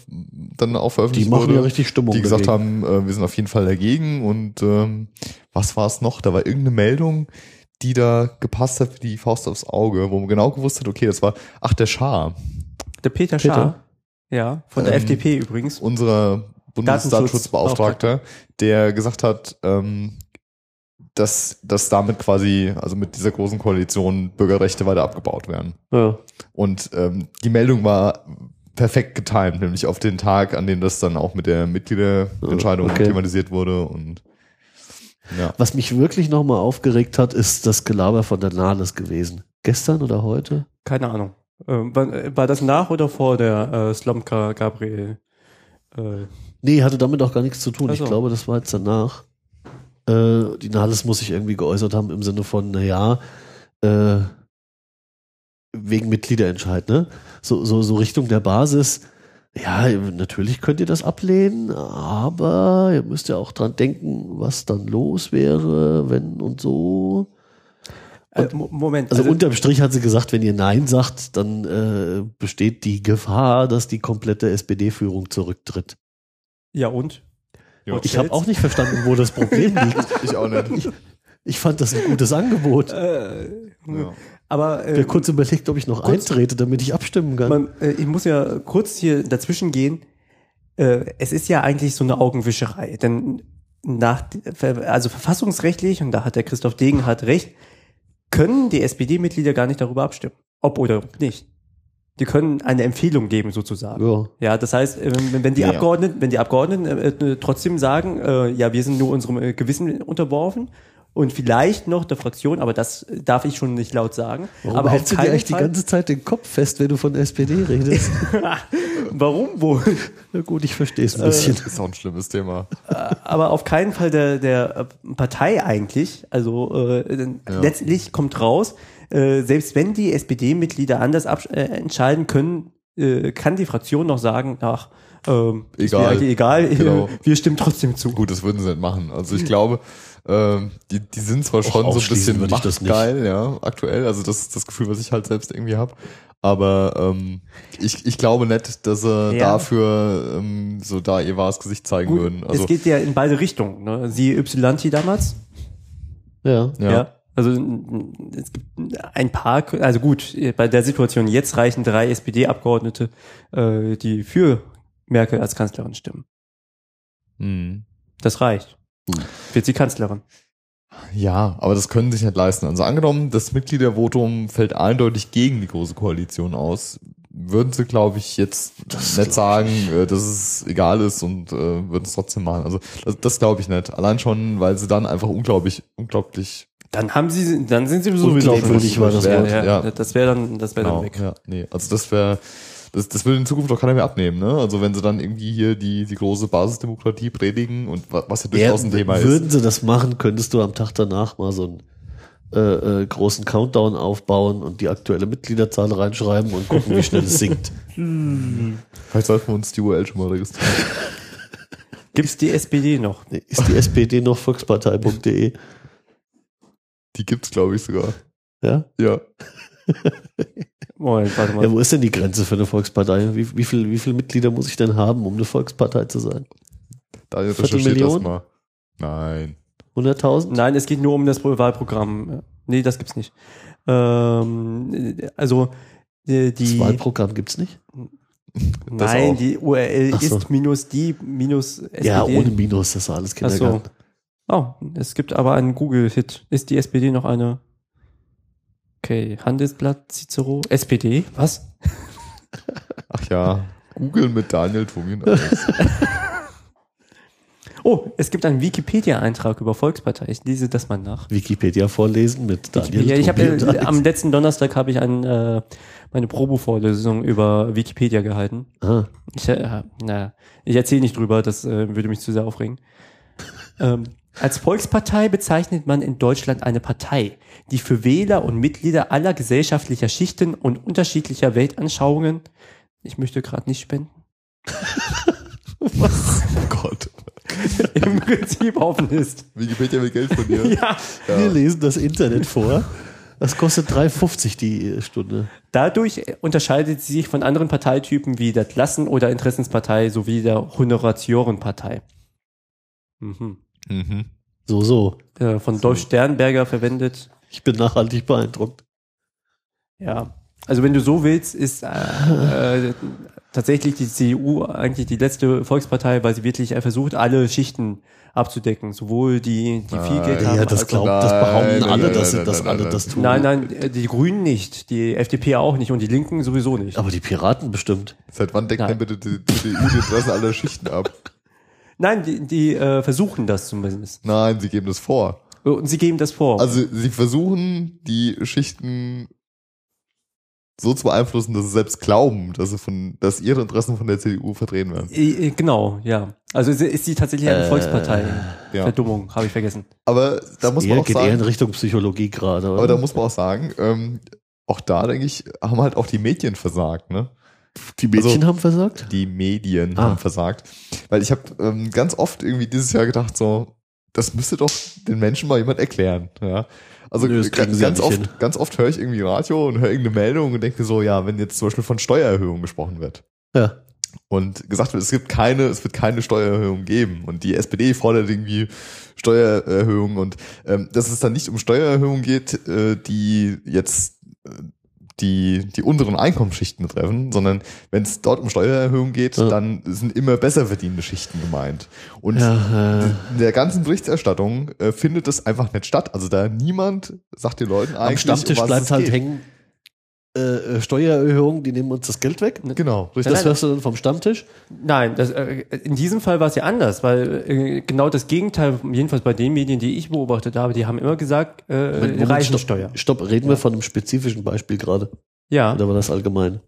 Speaker 3: dann auch veröffentlicht
Speaker 2: Die machen
Speaker 3: wurde,
Speaker 2: ja richtig Stimmung
Speaker 3: die gesagt
Speaker 2: dagegen.
Speaker 3: haben, äh, wir sind auf jeden Fall dagegen und ähm, was war es noch? Da war irgendeine Meldung, die da gepasst hat wie die Faust aufs Auge, wo man genau gewusst hat, okay, das war, ach, der Schar,
Speaker 4: Der Peter,
Speaker 2: Peter?
Speaker 4: Schaar, ja, von der
Speaker 3: Ähm,
Speaker 4: FDP übrigens.
Speaker 3: unser Bundesdatenschutzbeauftragter, der gesagt hat, ähm, dass, dass damit quasi, also mit dieser großen Koalition Bürgerrechte weiter abgebaut werden.
Speaker 2: Ja.
Speaker 3: Und ähm, die Meldung war perfekt getimt, nämlich auf den Tag, an dem das dann auch mit der Mitgliederentscheidung
Speaker 2: Okay.
Speaker 3: thematisiert wurde und ja.
Speaker 2: Was mich wirklich nochmal aufgeregt hat, ist das Gelaber von der Nahles gewesen. Gestern oder heute?
Speaker 4: Keine Ahnung. Ähm, war, war das nach oder vor der äh, Slomka Gabriel? Äh,
Speaker 2: Nee, hatte damit auch gar nichts zu tun.
Speaker 4: Ach
Speaker 2: Ich glaube, das war jetzt danach. Äh, die Nahles muss sich irgendwie geäußert haben im Sinne von, naja, äh, wegen Mitgliederentscheid, ne? So, so, so Richtung der Basis. Ja, natürlich könnt ihr das ablehnen, aber ihr müsst ja auch dran denken, was dann los wäre, wenn und so.
Speaker 4: äh, Mo- Moment.
Speaker 2: Also, unterm Strich hat sie gesagt, wenn ihr Nein sagt, dann äh, besteht die Gefahr, dass die komplette SPD-Führung zurücktritt.
Speaker 4: ja und?
Speaker 3: Ja.
Speaker 2: Ich habe auch nicht verstanden, wo das Problem (laughs) liegt.
Speaker 3: Ich auch nicht.
Speaker 2: Ich fand das ein gutes Angebot.
Speaker 4: Äh,
Speaker 3: Ja.
Speaker 4: Aber
Speaker 2: Ich
Speaker 4: äh,
Speaker 2: hab kurz überlegt, ob ich noch
Speaker 4: kurz-
Speaker 2: eintrete, damit ich abstimmen kann.
Speaker 4: man, äh, ich muss ja kurz hier dazwischen gehen. Äh, es ist ja eigentlich so eine Augenwischerei, denn nach, also verfassungsrechtlich, und da hat der Christoph Degenhardt recht, können die SPD-Mitglieder gar nicht darüber abstimmen. Ob oder nicht. Die können eine Empfehlung geben, sozusagen.
Speaker 2: ja.
Speaker 4: Ja, das heißt, äh, wenn, die
Speaker 3: Ja.
Speaker 4: Abgeordneten, wenn die Abgeordneten äh, äh, trotzdem sagen, äh, ja, wir sind nur unserem äh, Gewissen unterworfen und vielleicht noch der Fraktion, aber das darf ich schon nicht laut sagen.
Speaker 2: Warum
Speaker 4: aber
Speaker 2: hältst du dir eigentlich die
Speaker 4: Fall-
Speaker 2: ganze Zeit den Kopf fest, wenn du von der SPD redest? (laughs)
Speaker 4: Warum wohl?
Speaker 2: Na gut, ich verstehe es ein bisschen.
Speaker 3: Ist auch ein schlimmes Thema.
Speaker 4: aber auf keinen Fall der, der Partei eigentlich. Also äh,
Speaker 3: Ja.
Speaker 4: letztlich kommt raus, äh, selbst wenn die SPD-Mitglieder anders absch- äh, entscheiden können, äh, kann die Fraktion noch sagen, ach, ähm, ist mir
Speaker 3: Egal.
Speaker 4: egal, (laughs)
Speaker 3: Genau.
Speaker 4: wir stimmen trotzdem zu.
Speaker 3: Gut, das würden sie nicht machen. Also ich glaube, ähm, die, die sind zwar schon so ein bisschen machtgeil, ja, aktuell. Also das ist das Gefühl, was ich halt selbst irgendwie habe. Aber ähm, ich, ich glaube nicht, dass sie
Speaker 4: Ja.
Speaker 3: dafür ähm, so da ihr wahres Gesicht zeigen
Speaker 4: Gut,
Speaker 3: würden. Also
Speaker 4: es geht ja in beide Richtungen. Ne? Sie Ypsilanti damals.
Speaker 2: Ja.
Speaker 3: ja.
Speaker 4: Also es gibt ein paar, also gut, bei der Situation jetzt reichen drei SPD-Abgeordnete, äh, die für Merkel als Kanzlerin stimmen.
Speaker 3: Hm.
Speaker 4: Das reicht.
Speaker 2: Hm.
Speaker 4: Wird sie Kanzlerin.
Speaker 3: Ja, aber das können sie sich nicht leisten. Also angenommen, das Mitgliedervotum fällt eindeutig gegen die große Koalition aus, würden sie, glaube ich, jetzt
Speaker 2: Das
Speaker 3: nicht sagen, äh, dass es egal ist und äh, würden es trotzdem machen. Also das, das glaube ich nicht. Allein schon, weil sie dann einfach unglaublich, unglaublich
Speaker 4: Dann haben sie, dann sind sie sowieso
Speaker 2: Unglaubwürdig war das
Speaker 3: Wort,
Speaker 4: ja,
Speaker 3: ja.
Speaker 4: Das wäre dann, das wäre
Speaker 3: genau,
Speaker 4: dann weg.
Speaker 3: ja, nee, also das wäre das, das will in Zukunft doch keiner mehr abnehmen, ne? Also wenn sie dann irgendwie hier die, die große Basisdemokratie predigen und wa- was ja durchaus ein Thema ist.
Speaker 2: würden sie das machen, könntest du am Tag danach mal so einen äh, äh, großen Countdown aufbauen und die aktuelle Mitgliederzahl reinschreiben und gucken, wie schnell es sinkt. (laughs)
Speaker 3: Vielleicht sollten wir uns die URL schon mal registrieren.
Speaker 4: Gibt's die SPD noch?
Speaker 2: Nee, Ist die SPD noch volkspartei.de?
Speaker 3: Die gibt's, glaube ich, sogar.
Speaker 2: Ja?
Speaker 3: Ja. (laughs)
Speaker 4: Moment, warte mal.
Speaker 2: ja, wo ist denn die Grenze für eine Volkspartei? Wie, wie, viel, wie viele Mitglieder muss ich denn haben, um eine Volkspartei zu sein?
Speaker 3: Daniel
Speaker 2: Viertelmillion?
Speaker 3: das mal. Nein.
Speaker 2: 100.000?
Speaker 4: Nein, es geht nur um das Wahlprogramm. Nee, das gibt's nicht. Ähm, also die,
Speaker 2: Das Wahlprogramm gibt's nicht?
Speaker 3: Das
Speaker 4: nein,
Speaker 3: auch.
Speaker 4: die URL
Speaker 2: so.
Speaker 4: ist minus die minus SPD.
Speaker 2: Ja, ohne Minus, das war alles
Speaker 4: Ach so.
Speaker 2: Kindergarten.
Speaker 4: Oh, es gibt aber einen Google-Hit. Ist die SPD noch eine? Okay, Handelsblatt, Cicero, SPD, was? (laughs)
Speaker 3: Ach ja. Google mit Daniel Alex. (laughs)
Speaker 4: Oh, es gibt einen Wikipedia-Eintrag über Volkspartei. Ich lese das mal nach.
Speaker 2: Wikipedia vorlesen mit Daniel.
Speaker 4: Ja, ich habe äh, am letzten Donnerstag habe ich ein, äh, meine Probo-Vorlesung über Wikipedia gehalten.
Speaker 2: Ah,
Speaker 4: Ich, äh, na, ich erzähle nicht drüber, das äh, würde mich zu sehr aufregen. (laughs) ähm, als Volkspartei bezeichnet man in Deutschland eine Partei, die für Wähler und Mitglieder aller gesellschaftlicher Schichten und unterschiedlicher Weltanschauungen, ich möchte gerade nicht spenden, (laughs)
Speaker 3: Oh Gott. (laughs)
Speaker 4: im Prinzip offen ist.
Speaker 3: Wikipedia will Geld von dir. (laughs)
Speaker 4: Ja.
Speaker 2: wir lesen das Internet vor. Das kostet 3,50 die Stunde.
Speaker 4: Dadurch unterscheidet sie sich von anderen Parteitypen wie der Klassen- oder Interessenspartei sowie der Honoratiorenpartei. Mhm.
Speaker 3: Mhm.
Speaker 2: So, so.
Speaker 4: Äh, von Dolf Sternberger verwendet.
Speaker 2: Ich bin nachhaltig beeindruckt.
Speaker 4: Ja, also wenn du so willst, ist äh, äh, tatsächlich die CDU eigentlich die letzte Volkspartei, weil sie wirklich äh, versucht, alle Schichten abzudecken, sowohl die, die viel. Geld
Speaker 2: Ja,
Speaker 4: haben.
Speaker 2: das
Speaker 4: als
Speaker 2: glaubt,
Speaker 4: auch,
Speaker 2: das behaupten
Speaker 3: Nein,
Speaker 2: alle,
Speaker 3: nein,
Speaker 2: dass, sie-
Speaker 3: nein,
Speaker 2: alle das tun.
Speaker 4: nein, nein, äh, die Grünen nicht, die FDP auch nicht und die Linken sowieso nicht.
Speaker 2: Aber die Piraten bestimmt.
Speaker 3: Seit wann deckt denn bitte die CDU die Interessen aller Schichten ab? (laughs)
Speaker 4: Nein, die, die äh, versuchen das zumindest.
Speaker 3: Nein, sie geben das vor.
Speaker 4: Und sie geben das vor.
Speaker 3: Also sie versuchen die Schichten so zu beeinflussen, dass sie selbst glauben, dass sie von, dass ihre Interessen von der CDU vertreten werden.
Speaker 4: Äh, genau, ja. Also ist- sie tatsächlich eine
Speaker 2: Äh,
Speaker 4: Volkspartei.
Speaker 3: ja.
Speaker 4: Verdummung, habe ich vergessen.
Speaker 3: Aber da muss man
Speaker 2: Eher
Speaker 3: auch
Speaker 2: geht eher in
Speaker 3: sagen,
Speaker 2: Richtung Psychologie gerade.
Speaker 3: aber da muss man auch sagen, ähm, auch da denke ich, haben halt auch die Medien versagt, ne?
Speaker 2: Die Mädchen
Speaker 3: also-
Speaker 2: haben versagt?
Speaker 3: Die Medien
Speaker 2: Ah.
Speaker 3: haben versagt. Weil ich habe ähm, ganz oft irgendwie dieses Jahr gedacht, so, das müsste doch den Menschen mal jemand erklären. Ja? Also
Speaker 2: Nö,
Speaker 3: ganz, ganz oft,
Speaker 2: hin.
Speaker 3: ganz oft höre ich irgendwie Radio und höre irgendeine Meldung und denke mir so, ja, wenn jetzt zum Beispiel von Steuererhöhung gesprochen wird
Speaker 2: Ja.
Speaker 3: und gesagt wird, es gibt keine, es wird keine Steuererhöhung geben und die SPD fordert irgendwie Steuererhöhung und ähm, dass es dann nicht um Steuererhöhung geht, äh, die jetzt äh, die, die unteren Einkommensschichten betreffen, sondern wenn es dort um Steuererhöhung geht,
Speaker 2: Ja.
Speaker 3: dann sind immer besser verdienende Schichten gemeint. Und
Speaker 2: Ja,
Speaker 3: in der ganzen Berichterstattung äh, findet das einfach nicht statt. Also da niemand sagt den Leuten
Speaker 2: am
Speaker 3: eigentlich,
Speaker 2: Stammtisch
Speaker 3: um
Speaker 2: bleibt
Speaker 3: es
Speaker 2: halt
Speaker 3: geht.
Speaker 2: hängen. Äh, äh, Steuererhöhung, die nehmen uns das Geld weg.
Speaker 3: Genau, richtig.
Speaker 2: Das hörst du dann vom Stammtisch.
Speaker 4: Nein, das, äh, in diesem Fall war es ja anders, weil äh, genau das Gegenteil, jedenfalls bei den Medien, die ich beobachtet habe, die haben immer gesagt, äh,
Speaker 2: Moment, Moment,
Speaker 4: Reichensteuer.
Speaker 2: Stopp, stopp, reden wir von einem spezifischen Beispiel gerade.
Speaker 4: Ja,
Speaker 2: Oder war das allgemein?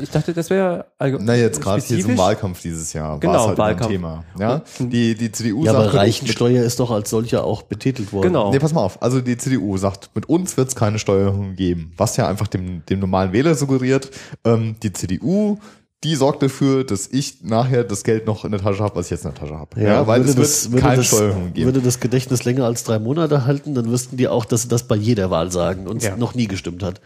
Speaker 4: Ich dachte, das wäre allgemein.
Speaker 3: Na, jetzt gerade hier zum. Wahlkampf dieses Jahr
Speaker 4: Genau,
Speaker 3: halt
Speaker 4: Wahlkampf.
Speaker 3: ein Thema. Ja? Die, die CDU
Speaker 2: Ja,
Speaker 3: sagt,
Speaker 2: aber Reichensteuer ist doch als solcher auch betitelt worden.
Speaker 4: Genau.
Speaker 3: Nee, pass mal auf. Also die CDU sagt, mit uns wird es keine Steuererhöhung geben. Was ja einfach dem, dem normalen Wähler suggeriert, ähm, die CDU, die sorgt dafür, dass ich nachher das Geld noch in der Tasche habe, was ich jetzt in der Tasche habe. Ja, weil
Speaker 2: würde
Speaker 3: es wird
Speaker 2: das,
Speaker 3: keine
Speaker 2: das,
Speaker 3: Steuererhöhung geben.
Speaker 2: Würde das Gedächtnis länger als drei Monate halten, dann wüssten die auch, dass sie das bei jeder Wahl sagen und es
Speaker 4: Ja.
Speaker 2: noch nie gestimmt hat.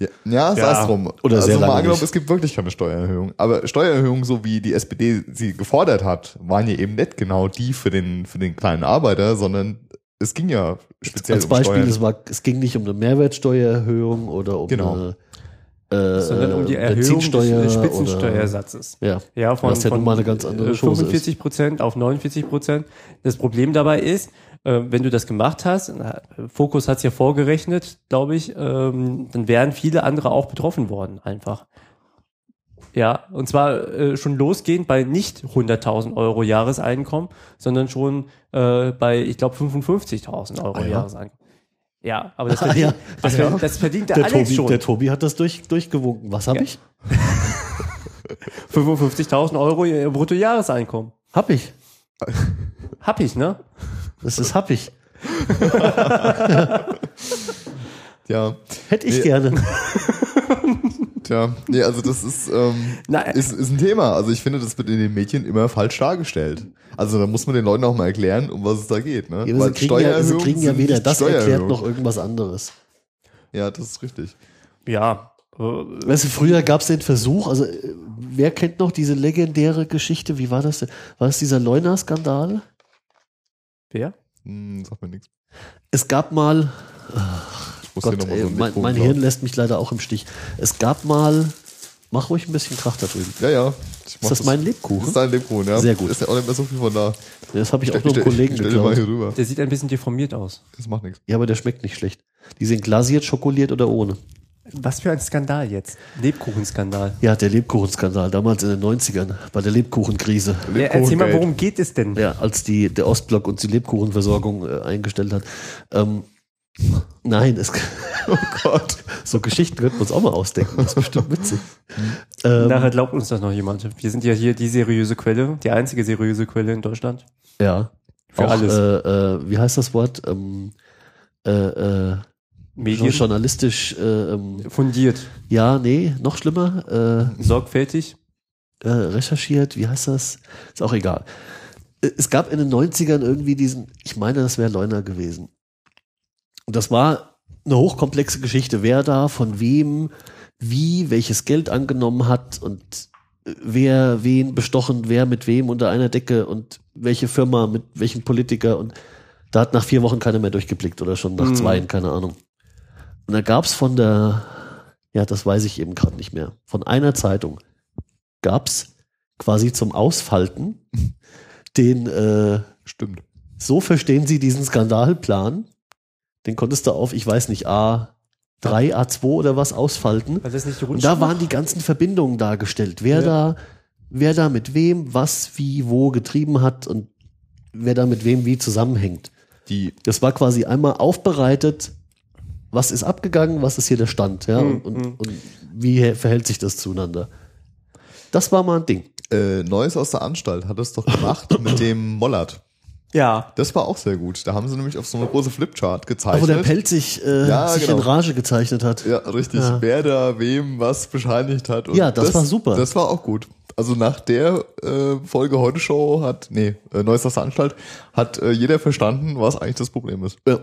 Speaker 3: Ja, ja, sei
Speaker 4: Ja.
Speaker 3: es drum.
Speaker 2: Oder
Speaker 3: also
Speaker 2: sehr
Speaker 3: mal angenommen, es gibt wirklich keine Steuererhöhung. Aber Steuererhöhungen, so wie die SPD sie gefordert hat, waren ja eben nicht genau die für den, für den kleinen Arbeiter, sondern es ging ja speziell
Speaker 2: Als
Speaker 3: um
Speaker 2: Beispiel,
Speaker 3: Steuern.
Speaker 2: es, war, es ging nicht um eine Mehrwertsteuererhöhung oder um
Speaker 3: Genau.
Speaker 2: eine äh,
Speaker 4: sondern um die
Speaker 2: äh,
Speaker 4: Erhöhung des äh, Spitzensteuersatzes.
Speaker 2: Oder, ja.
Speaker 4: Ja, von,
Speaker 2: Was ja
Speaker 4: von
Speaker 2: eine ganz andere
Speaker 4: äh,
Speaker 2: Chose ist.
Speaker 4: 45 Prozent auf 49 Prozent. Das Problem dabei ist, äh, wenn du das gemacht hast, Fokus hat es ja vorgerechnet, glaube ich, ähm, dann wären viele andere auch betroffen worden, einfach. Ja, und zwar äh, schon losgehend bei nicht 100.000 Euro Jahreseinkommen, sondern schon äh, bei, ich glaube, 55.000 Euro
Speaker 2: Ah, ja.
Speaker 4: Jahreseinkommen. Ja, aber das (laughs)
Speaker 2: Ah,
Speaker 4: verdient,
Speaker 2: ja.
Speaker 4: das,
Speaker 2: Ah, ja.
Speaker 4: das verdient der,
Speaker 2: Der,
Speaker 4: Alex
Speaker 2: Tobi,
Speaker 4: schon.
Speaker 2: der Tobi hat das durch, durchgewunken. Was habe
Speaker 4: Ja.
Speaker 2: ich? (laughs)
Speaker 4: 55.000 Euro ihr Bruttojahreseinkommen.
Speaker 2: Hab ich.
Speaker 4: Hab ich, ne?
Speaker 2: Das ist hab ich. (laughs)
Speaker 3: Ja,
Speaker 2: Hätte ich
Speaker 3: Nee.
Speaker 2: gerne.
Speaker 3: Tja, nee, also das ist, ähm, (laughs) ist, ist ein Thema. Also ich finde, das wird in den Medien immer falsch dargestellt. Also da muss man den Leuten auch mal erklären, um was es da geht. Ne?
Speaker 2: Ja,
Speaker 3: Weil
Speaker 2: sie kriegen ja, sie kriegen ja weder das erklärt noch irgendwas anderes.
Speaker 3: Ja, das ist richtig.
Speaker 4: Ja. äh,
Speaker 2: Weißt du, früher gab es den Versuch, also äh, wer kennt noch diese legendäre Geschichte, wie war das denn? War das dieser Leuna-Skandal?
Speaker 4: Wer?
Speaker 3: Hm, sagt mir nichts.
Speaker 2: Es gab mal,
Speaker 3: Ich muss
Speaker 2: Gott,
Speaker 3: hier
Speaker 2: ey,
Speaker 3: so
Speaker 2: mein, mein. Hirn lässt mich leider auch im Stich. Es gab mal, mach ruhig ein bisschen Krach da drüben.
Speaker 3: Ja, ja.
Speaker 2: Ist das mein
Speaker 3: Das
Speaker 2: Lebkuchen?
Speaker 3: ist dein Lebkuchen, ja.
Speaker 2: Sehr gut.
Speaker 3: Ist ja auch nicht mehr so viel von da.
Speaker 2: Das habe ich auch noch einem Kollegen geklaut.
Speaker 3: rüber.
Speaker 4: Der sieht ein bisschen deformiert aus.
Speaker 3: Das macht nichts.
Speaker 2: Ja, aber der schmeckt nicht schlecht. Die sind glasiert, schokoliert oder ohne.
Speaker 4: Was für ein Skandal jetzt. Lebkuchenskandal.
Speaker 2: Ja, der Lebkuchenskandal, damals in den 90ern, bei der Lebkuchenkrise.
Speaker 4: Ja, erzähl mal, worum geht es denn?
Speaker 2: Ja, als die, der Ostblock uns die Lebkuchenversorgung äh, eingestellt hat. Ähm, nein, es, (laughs) oh Gott, so Geschichten könnten wir uns auch mal ausdenken. Das ist bestimmt witzig. Ähm,
Speaker 4: Nachher glaubt uns das noch jemand. Wir sind ja hier die seriöse Quelle, die einzige seriöse Quelle in Deutschland.
Speaker 2: ja,
Speaker 4: Für
Speaker 2: auch,
Speaker 4: alles.
Speaker 2: Äh, äh, wie heißt das Wort? Ähm, äh, äh,
Speaker 4: Medien
Speaker 2: journalistisch, äh, ähm,
Speaker 4: fundiert,
Speaker 2: ja, nee, noch schlimmer. Äh,
Speaker 4: sorgfältig.
Speaker 2: recherchiert, wie heißt das? Ist auch egal. Es gab in den 90ern irgendwie diesen, ich meine, das wäre Leuna gewesen. Und das war eine hochkomplexe Geschichte, wer da, von wem, wie, welches Geld angenommen hat und äh, wer wen bestochen, wer mit wem unter einer Decke und welche Firma mit welchem Politiker und da hat nach vier Wochen keiner mehr durchgeblickt oder schon nach
Speaker 4: Mhm.
Speaker 2: zwei, keine Ahnung. Und da gab's von der, ja, das weiß ich eben gerade nicht mehr, von einer Zeitung gab's quasi zum Ausfalten (laughs) den, äh,
Speaker 3: Stimmt.
Speaker 2: so verstehen Sie diesen Skandalplan, den konntest du auf, ich weiß nicht, A3, A2 oder was ausfalten.
Speaker 4: War das nicht die
Speaker 2: Und da waren die ganzen Verbindungen dargestellt. Wer
Speaker 4: Ja.
Speaker 2: da, wer da mit wem, was, wie, wo getrieben hat und wer da mit wem wie zusammenhängt.
Speaker 3: Die,
Speaker 2: Das war quasi einmal aufbereitet, was ist abgegangen, was ist hier der Stand, ja,
Speaker 4: Mhm,
Speaker 2: und, und,
Speaker 4: mhm.
Speaker 2: und wie verhält sich das zueinander. Das war mal ein Ding.
Speaker 3: äh, Neues aus der Anstalt hat das doch gemacht (coughs) mit dem Mollert.
Speaker 4: Ja.
Speaker 3: Das war auch sehr gut. Da haben sie nämlich auf so eine große Flipchart
Speaker 2: Aber wo
Speaker 3: gezeichnet.
Speaker 2: der Pelz sich, äh,
Speaker 3: Ja,
Speaker 2: sich
Speaker 3: genau.
Speaker 2: in Rage gezeichnet hat.
Speaker 3: Ja, richtig.
Speaker 2: Ja.
Speaker 3: Wer da wem was bescheinigt hat. Und
Speaker 2: Ja, das war super.
Speaker 3: Das war auch gut. Also nach der äh, Folge heute Show hat, nee, äh, Neues aus der Anstalt, hat äh, jeder verstanden, was eigentlich das Problem ist.
Speaker 2: Ja.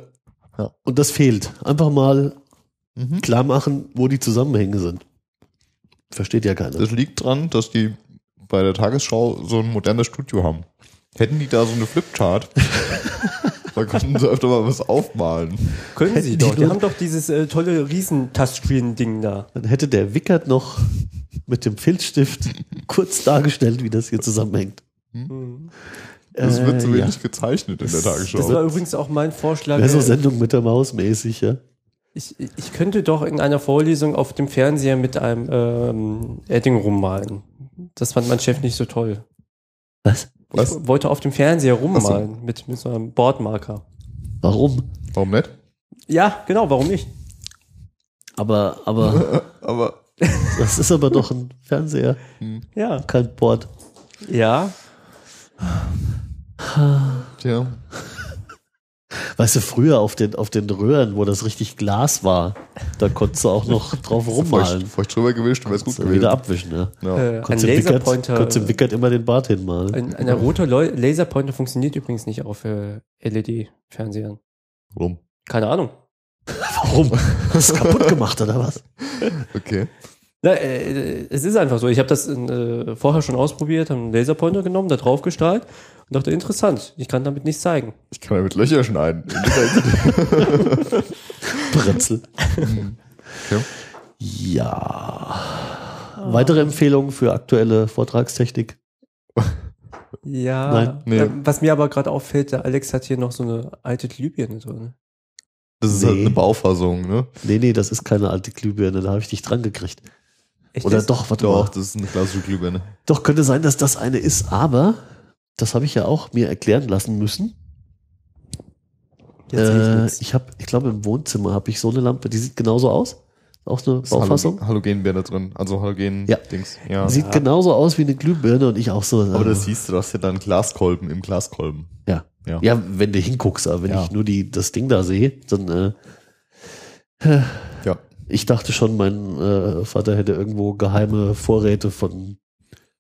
Speaker 2: ja. Und das fehlt. Einfach mal
Speaker 3: Mhm.
Speaker 2: klar machen, wo die Zusammenhänge sind. Versteht ja keiner.
Speaker 3: Das liegt dran, dass die bei der Tagesschau so ein modernes Studio haben. Hätten die da so eine Flipchart, (laughs) dann könnten sie öfter mal was aufmalen.
Speaker 4: Können sie
Speaker 2: Hätten die
Speaker 4: doch. Die
Speaker 2: nur-
Speaker 4: haben doch dieses äh, tolle Riesen-Touchscreen-Ding da.
Speaker 2: Dann hätte der Wickert noch mit dem Filzstift (laughs) kurz dargestellt, wie das hier zusammenhängt.
Speaker 3: Das wird zu
Speaker 2: Äh,
Speaker 3: wenig gezeichnet in der Tagesschau.
Speaker 4: Das war übrigens auch mein Vorschlag.
Speaker 2: Wäre so
Speaker 4: äh,
Speaker 2: Sendung mit der Maus mäßig, ja.
Speaker 4: Ich, ich könnte doch in einer Vorlesung auf dem Fernseher mit einem ähm, Edding rummalen. Das fand mein Chef nicht so toll.
Speaker 2: Was?
Speaker 3: Was?
Speaker 4: Ich wollte auf dem Fernseher rummalen mit, mit so einem Bordmarker.
Speaker 2: Warum?
Speaker 3: Warum nicht?
Speaker 4: Ja, genau, warum nicht?
Speaker 2: Aber, aber, (laughs)
Speaker 3: Aber
Speaker 2: das ist aber doch ein Fernseher,
Speaker 4: Ja.
Speaker 2: kein Board.
Speaker 4: Ja.
Speaker 3: tja,
Speaker 2: Weißt du, früher auf den, auf den Röhren, wo das richtig Glas war, da konntest du auch (laughs) noch drauf
Speaker 3: feucht,
Speaker 2: rummalen.
Speaker 3: feucht drüber gewischt, dann wäre es gut gewesen.
Speaker 2: wieder abwischen, ja.
Speaker 3: Ja.
Speaker 4: Äh, ein
Speaker 2: Konntest Wickert,
Speaker 4: Laserpointer.
Speaker 2: konntest dem Wickert immer den Bart hinmalen.
Speaker 4: Ein, ein roter Laserpointer funktioniert übrigens nicht auf äh, LED-Fernsehern.
Speaker 3: Warum?
Speaker 4: Keine Ahnung. (laughs)
Speaker 2: Warum? Hast du kaputt gemacht, oder was? (laughs)
Speaker 3: Okay.
Speaker 4: Na, äh, es ist einfach so. Ich habe das äh, vorher schon ausprobiert, habe einen Laserpointer genommen, da drauf gestrahlt und dachte, interessant, ich kann damit nichts zeigen.
Speaker 3: Ich kann damit Löcher schneiden. (laughs)
Speaker 2: Bretzel.
Speaker 3: Okay.
Speaker 2: Ja. Weitere Empfehlungen für aktuelle Vortragstechnik?
Speaker 4: Ja.
Speaker 2: Nein,
Speaker 3: nee.
Speaker 4: äh, Was mir aber gerade auffällt, der Alex hat hier noch so eine alte Glühbirne drin.
Speaker 3: Das ist
Speaker 2: Nee.
Speaker 3: halt eine Baufassung, ne?
Speaker 2: Nee, nee, das ist keine alte Glühbirne, da habe ich dich dran gekriegt.
Speaker 4: Echt
Speaker 2: Oder
Speaker 4: jetzt?
Speaker 2: doch, warte
Speaker 3: Doch,
Speaker 2: mal.
Speaker 3: das ist eine klassische Glühbirne.
Speaker 2: Doch, könnte sein, dass das eine ist, aber das habe ich ja auch mir erklären lassen müssen.
Speaker 4: Jetzt sehe ich
Speaker 2: Äh, ich habe, ich glaube, im Wohnzimmer habe ich so eine Lampe, die sieht genauso aus. Auch so eine
Speaker 3: Halo-
Speaker 2: Baufassung.
Speaker 3: Halogenbirne drin. Also
Speaker 2: Ja.
Speaker 3: Halogen-Dings. Ja.
Speaker 2: Sieht genauso aus wie eine Glühbirne und ich auch so.
Speaker 3: Aber
Speaker 2: äh,
Speaker 3: das siehst du, du hast ja dann Glaskolben im Glaskolben.
Speaker 2: ja.
Speaker 3: Ja.
Speaker 2: ja. wenn du hinguckst, aber wenn
Speaker 3: Ja.
Speaker 2: ich nur die, das Ding da sehe, dann äh,
Speaker 3: Ja.
Speaker 2: ich dachte schon, mein äh, Vater hätte irgendwo geheime Vorräte von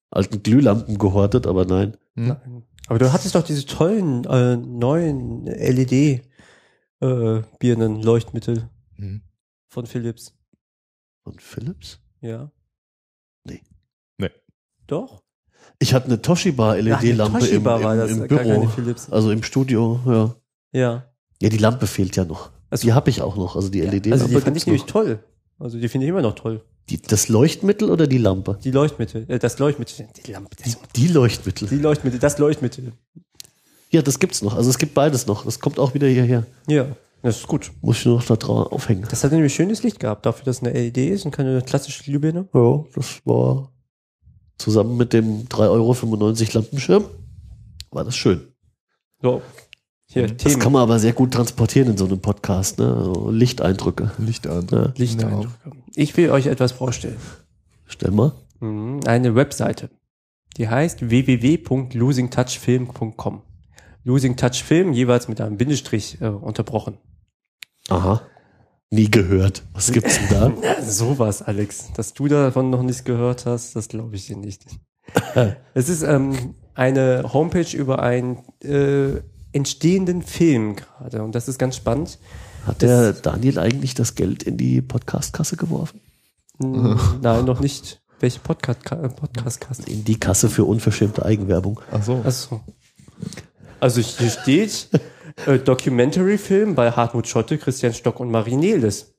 Speaker 2: alten Glühlampen gehortet, aber nein.
Speaker 3: Hm?
Speaker 4: Nein. Aber du hattest doch diese tollen äh, neuen LED äh, Leuchtmittel
Speaker 3: Hm.
Speaker 4: von Philips.
Speaker 2: Und Philips?
Speaker 4: Ja.
Speaker 2: Nee.
Speaker 3: Nee.
Speaker 4: Doch.
Speaker 2: Ich hatte eine Toshiba LED-Lampe im,
Speaker 4: Toshiba war
Speaker 2: im,
Speaker 4: das,
Speaker 2: im
Speaker 4: keine
Speaker 2: Büro.
Speaker 4: Philips.
Speaker 2: Also im Studio, ja.
Speaker 4: Ja.
Speaker 2: Ja, die Lampe fehlt ja noch.
Speaker 4: Also-
Speaker 2: die habe ich auch noch. Also die LED-Lampe.
Speaker 4: Also die fand ich nämlich
Speaker 2: noch.
Speaker 4: toll. Also die finde ich immer noch toll.
Speaker 2: Die, das Leuchtmittel oder die Lampe?
Speaker 4: Die Leuchtmittel, äh, das Leuchtmittel, die Lampe, das,
Speaker 2: Die Leuchtmittel.
Speaker 4: die Leuchtmittel, das Leuchtmittel.
Speaker 2: Ja, das gibt's noch. Also es gibt beides noch. Das kommt auch wieder hierher.
Speaker 4: Ja, das ist gut.
Speaker 2: Muss ich nur noch da drauf aufhängen.
Speaker 4: Das hat nämlich schönes Licht gehabt, dafür, dass es eine LED ist und keine klassische Glühbirne.
Speaker 2: Ja, das war zusammen mit dem 3,95 Euro Lampenschirm. War das schön.
Speaker 4: So. Hier,
Speaker 2: Das
Speaker 4: Themen.
Speaker 2: kann man aber sehr gut transportieren in so einem Podcast. Ne? Also Lichteindrücke.
Speaker 3: Licht an.
Speaker 2: Ja.
Speaker 4: Lichteindrücke. Ich will euch etwas vorstellen.
Speaker 2: Stell mal.
Speaker 4: Mhm, Eine Webseite. Die heißt www.losingtouchfilm.com. Losing Touch Film jeweils mit einem Bindestrich äh, unterbrochen.
Speaker 2: Aha. Nie gehört. Was gibt's denn da? (laughs)
Speaker 4: Sowas, Alex. Dass du davon noch nichts gehört hast, das glaube ich dir nicht. (laughs) es ist ähm, eine Homepage über einen äh, entstehenden Film gerade und das ist ganz spannend.
Speaker 2: Hat der Daniel eigentlich das Geld in die Podcastkasse geworfen?
Speaker 4: Hm, Nein, noch nicht. Welche Podcast Podcast
Speaker 2: In die Kasse für unverschämte Eigenwerbung.
Speaker 3: Ach so.
Speaker 4: Achso. Also hier steht äh, Documentary-Film bei Hartmut Schotte, Christian Stock und Marie Neles.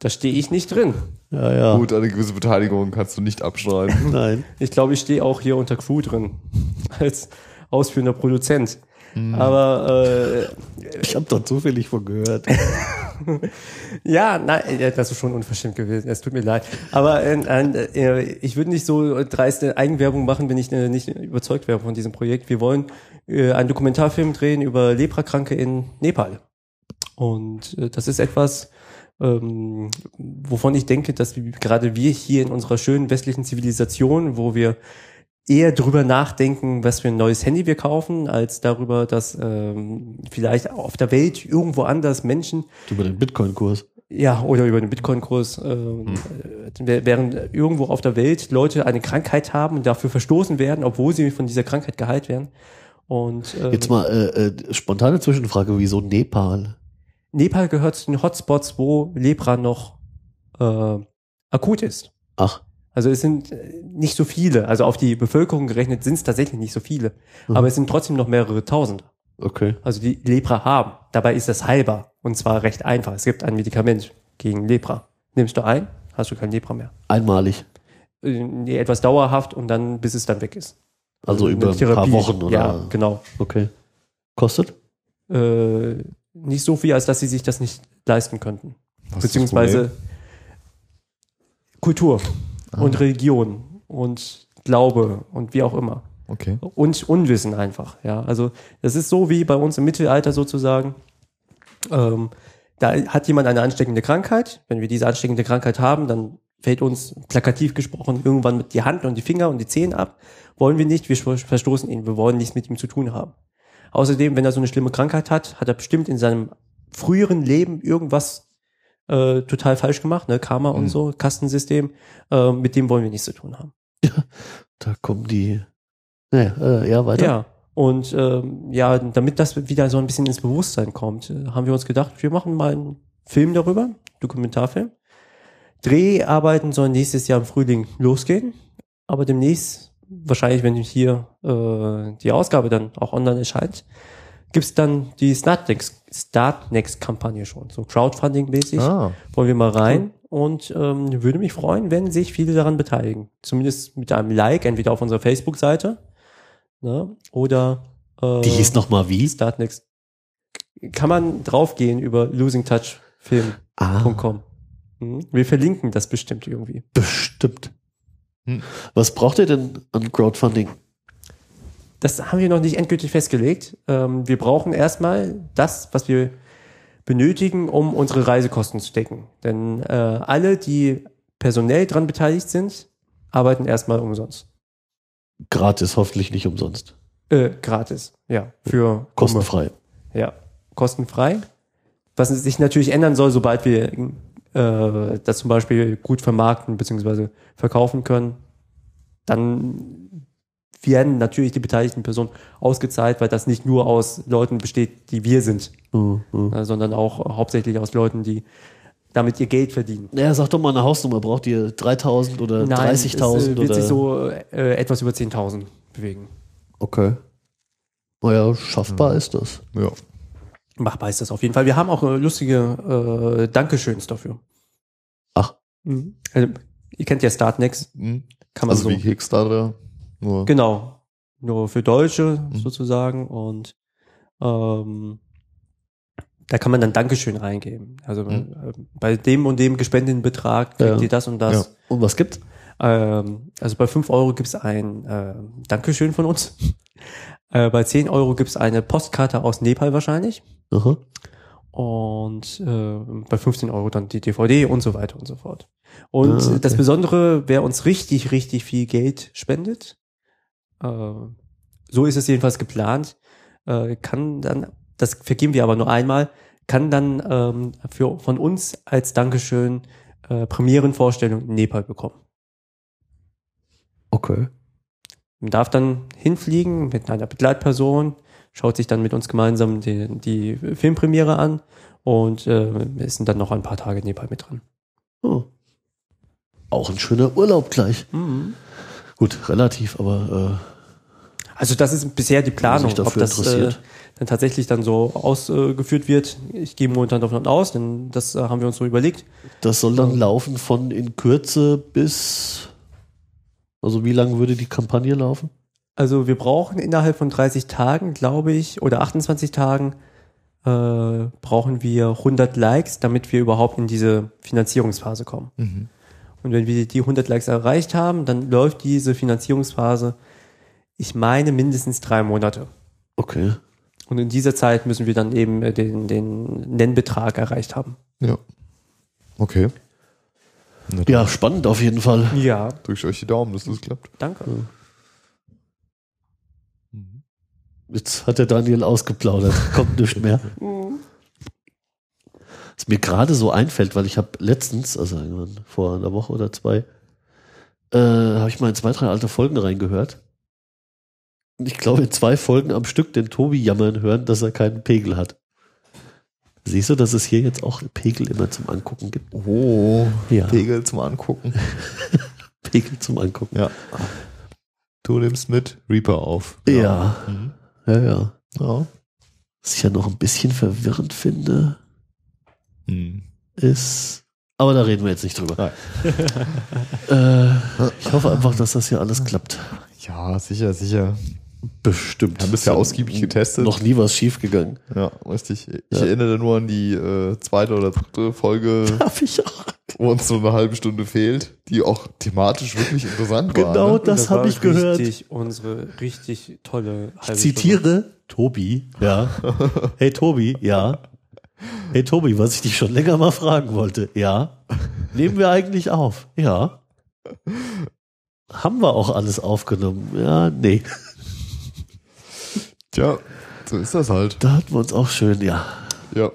Speaker 4: Da stehe ich nicht drin.
Speaker 2: Ja, ja.
Speaker 3: Gut, eine gewisse Beteiligung kannst du nicht abschneiden. (laughs)
Speaker 2: Nein.
Speaker 4: Ich glaube, ich stehe auch hier unter Crew drin. (laughs) Als ausführender Produzent. Aber äh,
Speaker 2: Ich habe da zufällig von gehört. (laughs)
Speaker 4: ja, nein, das ist schon unverschämt gewesen. Es tut mir leid. Aber äh, äh, ich würde nicht so dreiste Eigenwerbung machen, wenn ich äh, nicht überzeugt wäre von diesem Projekt. Wir wollen äh, einen Dokumentarfilm drehen über Leprakranke in Nepal. Und äh, das ist etwas, ähm, wovon ich denke, dass wir, gerade wir hier in unserer schönen westlichen Zivilisation, wo wir eher drüber nachdenken, was für ein neues Handy wir kaufen, als darüber, dass ähm, vielleicht auf der Welt irgendwo anders Menschen
Speaker 2: Über den Bitcoin-Kurs.
Speaker 4: ja, oder über den Bitcoin-Kurs, ähm, äh, während irgendwo auf der Welt Leute eine Krankheit haben und dafür verstoßen werden, obwohl sie von dieser Krankheit geheilt werden. Und ähm,
Speaker 2: Jetzt mal äh, äh, spontane Zwischenfrage, wieso Nepal?
Speaker 4: Nepal gehört zu den Hotspots, wo Lepra noch äh, akut ist.
Speaker 2: Ach,
Speaker 4: Also es sind äh, nicht so viele, also auf die Bevölkerung gerechnet sind es tatsächlich nicht so viele,
Speaker 2: Mhm.
Speaker 4: aber es sind trotzdem noch mehrere Tausend.
Speaker 2: okay.
Speaker 4: Also die Lepra haben. Dabei ist das heilbar und zwar recht einfach. Es gibt ein Medikament gegen Lepra. Nimmst du ein, hast du kein Lepra mehr.
Speaker 2: Einmalig.
Speaker 4: Äh, nee, etwas dauerhaft und dann, bis es dann weg ist.
Speaker 2: Also
Speaker 4: Eine
Speaker 2: über ein paar Wochen oder?
Speaker 4: Ja, genau.
Speaker 2: Okay. Kostet?
Speaker 4: Äh, nicht so viel, als dass sie sich das nicht leisten könnten.
Speaker 3: Was
Speaker 4: Beziehungsweise? Kultur
Speaker 2: Ah.
Speaker 4: und Religion und Glaube und wie auch immer.
Speaker 3: Okay.
Speaker 4: Und Unwissen einfach. Ja, also das ist so wie bei uns im Mittelalter sozusagen. Ähm, da hat jemand eine ansteckende Krankheit. Wenn wir diese ansteckende Krankheit haben, dann fällt uns plakativ gesprochen irgendwann mit die Hand und die Finger und die Zehen ab. Wollen wir nicht, wir verstoßen ihn, wir wollen nichts mit ihm zu tun haben. Außerdem, wenn er so eine schlimme Krankheit hat, hat er bestimmt in seinem früheren Leben irgendwas äh, total falsch gemacht, ne? Karma und
Speaker 3: Mhm.
Speaker 4: so, Kastensystem, äh, mit dem wollen wir nichts zu tun haben. (laughs)
Speaker 2: Da kommen die. Naja, äh, ja, weiter.
Speaker 4: Ja. Und ähm, ja, damit das wieder so ein bisschen ins Bewusstsein kommt, äh, haben wir uns gedacht, wir machen mal einen Film darüber, Dokumentarfilm. Dreharbeiten sollen nächstes Jahr im Frühling losgehen, aber demnächst, wahrscheinlich, wenn hier äh, die Ausgabe dann auch online erscheint, gibt's dann die Startnext- Startnext-Kampagne schon, so Crowdfunding-mäßig
Speaker 3: Ah,
Speaker 4: wollen wir mal rein und ähm, würde mich freuen, wenn sich viele daran beteiligen. Zumindest mit einem Like, entweder auf unserer Facebook-Seite ne, oder äh,
Speaker 2: Die hieß noch mal wie?
Speaker 4: Startnext. Kann man draufgehen über losingtouchfilm.com.
Speaker 2: Ah,
Speaker 4: Mhm. Wir verlinken das bestimmt irgendwie.
Speaker 2: bestimmt.
Speaker 3: Hm.
Speaker 2: Was braucht ihr denn an Crowdfunding?
Speaker 4: Das haben wir noch nicht endgültig festgelegt. Ähm, wir brauchen erstmal das, was wir benötigen, um unsere Reisekosten zu decken. Denn äh, alle, die personell dran beteiligt sind, arbeiten erstmal umsonst.
Speaker 2: Gratis, hoffentlich nicht umsonst.
Speaker 4: Äh, gratis, ja. Für
Speaker 2: Kostenfrei.
Speaker 4: Ja, kostenfrei. Was sich natürlich ändern soll, sobald wir äh, das zum Beispiel gut vermarkten bzw. verkaufen können, dann werden natürlich die beteiligten Personen ausgezahlt, weil das nicht nur aus Leuten besteht, die wir sind,
Speaker 2: Mhm. mhm.
Speaker 4: äh, sondern auch hauptsächlich aus Leuten, die damit ihr Geld verdienen.
Speaker 2: Naja, sag doch mal eine Hausnummer. Braucht ihr 3000 oder
Speaker 4: Nein, es
Speaker 2: 30.000
Speaker 4: äh, wird
Speaker 2: oder?
Speaker 4: sich so äh, etwas über 10.000 bewegen.
Speaker 2: okay. Naja, schaffbar ist das.
Speaker 3: Ja.
Speaker 4: Machbar ist das auf jeden Fall. Wir haben auch äh, lustige äh, Dankeschöns dafür.
Speaker 2: Ach.
Speaker 4: Mhm. Also, ihr kennt ja Startnext,
Speaker 3: Hm.
Speaker 4: kann man
Speaker 3: Also
Speaker 4: so.
Speaker 3: wie Kickstarter. Nur
Speaker 4: Genau. Nur für Deutsche
Speaker 3: Mhm.
Speaker 4: sozusagen. Und ähm, da kann man dann Dankeschön reingeben. Also
Speaker 3: Mhm.
Speaker 4: äh, bei dem und dem gespendeten Betrag kriegt
Speaker 2: Ja.
Speaker 4: ihr das und das.
Speaker 3: Ja.
Speaker 2: Und was gibt's?
Speaker 4: Ähm, also bei 5 Euro gibt's ein äh, Dankeschön von uns. (laughs) Äh, bei 10 Euro gibt's eine Postkarte aus Nepal wahrscheinlich.
Speaker 2: Aha.
Speaker 4: Und äh, bei 15 Euro dann die DVD und so weiter und so fort. Und
Speaker 2: Ah, okay.
Speaker 4: das Besondere, wer uns richtig, richtig viel Geld spendet, so ist es jedenfalls geplant, äh, kann dann, das vergeben wir aber nur einmal, kann dann ähm, für, von uns als Dankeschön äh, Premierenvorstellung in Nepal bekommen.
Speaker 2: Okay.
Speaker 4: Man darf dann hinfliegen mit einer Begleitperson, schaut sich dann mit uns gemeinsam die, die Filmpremiere an und äh, ist dann noch ein paar Tage in Nepal mit dran.
Speaker 2: Oh. Auch ein schöner Urlaub gleich. Gut, relativ, aber
Speaker 4: Also das ist bisher die Planung, ob das äh, dann tatsächlich dann so ausgeführt wird. Ich gehe momentan davon aus, denn das äh, haben wir uns so überlegt.
Speaker 2: äh, das soll dann laufen von in Kürze bis. Also wie lange würde die Kampagne laufen?
Speaker 4: Also wir brauchen innerhalb von 30 Tagen, glaube ich, oder 28 Tagen äh, brauchen wir 100 Likes, damit wir überhaupt in diese Finanzierungsphase kommen.
Speaker 3: Mhm.
Speaker 4: Und wenn wir die 100 Likes erreicht haben, dann läuft diese Finanzierungsphase, ich meine, mindestens drei Monate.
Speaker 2: Okay.
Speaker 4: Und in dieser Zeit müssen wir dann eben äh, den, den Nennbetrag erreicht haben.
Speaker 3: Ja. Okay.
Speaker 2: Ja, spannend auf jeden Fall.
Speaker 4: Ja,
Speaker 3: drück ich euch die Daumen, dass das klappt.
Speaker 4: danke.
Speaker 2: Jetzt hat der Daniel ausgeplaudert. Kommt nicht mehr. (laughs) Was mir gerade so einfällt, weil ich habe letztens, also irgendwann vor einer Woche oder zwei, äh, habe ich mal in zwei, drei alte Folgen reingehört. Ich glaube, in zwei Folgen am Stück den Tobi jammern hören, dass er keinen Pegel hat. Siehst du, dass es hier jetzt auch Pegel immer zum Angucken gibt?
Speaker 3: Oh,
Speaker 2: Ja.
Speaker 3: Pegel zum Angucken. (laughs)
Speaker 2: Pegel zum Angucken.
Speaker 3: Ja. Du nimmst mit Reaper auf.
Speaker 2: Ja.
Speaker 3: Mhm.
Speaker 2: Ja, ja.
Speaker 3: ja.
Speaker 2: Was ich ja noch ein bisschen verwirrend finde,
Speaker 3: Mhm.
Speaker 2: ist. Aber da reden wir jetzt nicht drüber. (laughs) Äh, ich hoffe einfach, dass das hier alles klappt.
Speaker 3: Ja, sicher, sicher.
Speaker 2: Bestimmt.
Speaker 3: Haben das ja ausgiebig getestet.
Speaker 2: Noch nie was schiefgegangen.
Speaker 3: Ja, richtig. Ich
Speaker 2: Ja.
Speaker 3: erinnere nur an die äh, zweite oder dritte Folge, (laughs)
Speaker 2: Darf ich auch?
Speaker 3: wo uns so eine halbe Stunde fehlt, die auch thematisch wirklich interessant war.
Speaker 2: Genau
Speaker 3: Ne?
Speaker 2: das habe
Speaker 4: war
Speaker 2: ich gehört.
Speaker 4: Richtig, unsere richtig tolle
Speaker 2: Ich
Speaker 4: halbe
Speaker 2: zitiere Tobi. Ja. (laughs) Hey Tobi, ja. Hey Tobi, was ich dich schon länger mal fragen wollte. Ja. Nehmen wir eigentlich auf? Ja. (laughs) Haben wir auch alles aufgenommen? Ja, nee.
Speaker 3: Tja, so ist das halt.
Speaker 2: Da hatten wir uns auch schön, ja.
Speaker 3: Ja.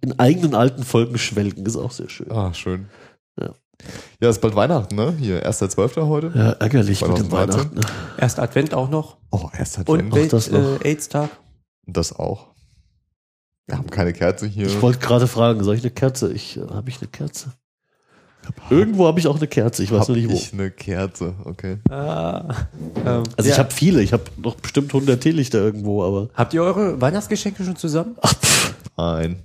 Speaker 2: In eigenen alten Folgen schwelgen ist auch sehr schön.
Speaker 3: Ah, schön.
Speaker 2: Ja.
Speaker 3: Ja, ist bald Weihnachten, ne? Hier, 1.12. heute.
Speaker 2: Ja, ärgerlich mit dem
Speaker 3: 2013.
Speaker 2: Weihnachten. ne?
Speaker 4: Erst Advent auch noch
Speaker 3: Oh, erst hat
Speaker 4: und Welt,
Speaker 2: das noch.
Speaker 4: äh, AIDS-Tag.
Speaker 3: Das auch. Wir haben keine Kerze hier.
Speaker 2: Ich wollte gerade fragen, soll ich eine Kerze? Ich äh, habe ich eine Kerze? Irgendwo habe ich auch eine Kerze, ich weiß
Speaker 3: hab
Speaker 2: noch nicht wo.
Speaker 3: ich eine Kerze, okay.
Speaker 4: Ah, ähm,
Speaker 2: Also
Speaker 4: ja.
Speaker 2: ich habe viele, ich habe noch bestimmt 100 Teelichter irgendwo, aber
Speaker 4: Habt ihr eure Weihnachtsgeschenke schon zusammen?
Speaker 2: ach, pff,
Speaker 3: Nein.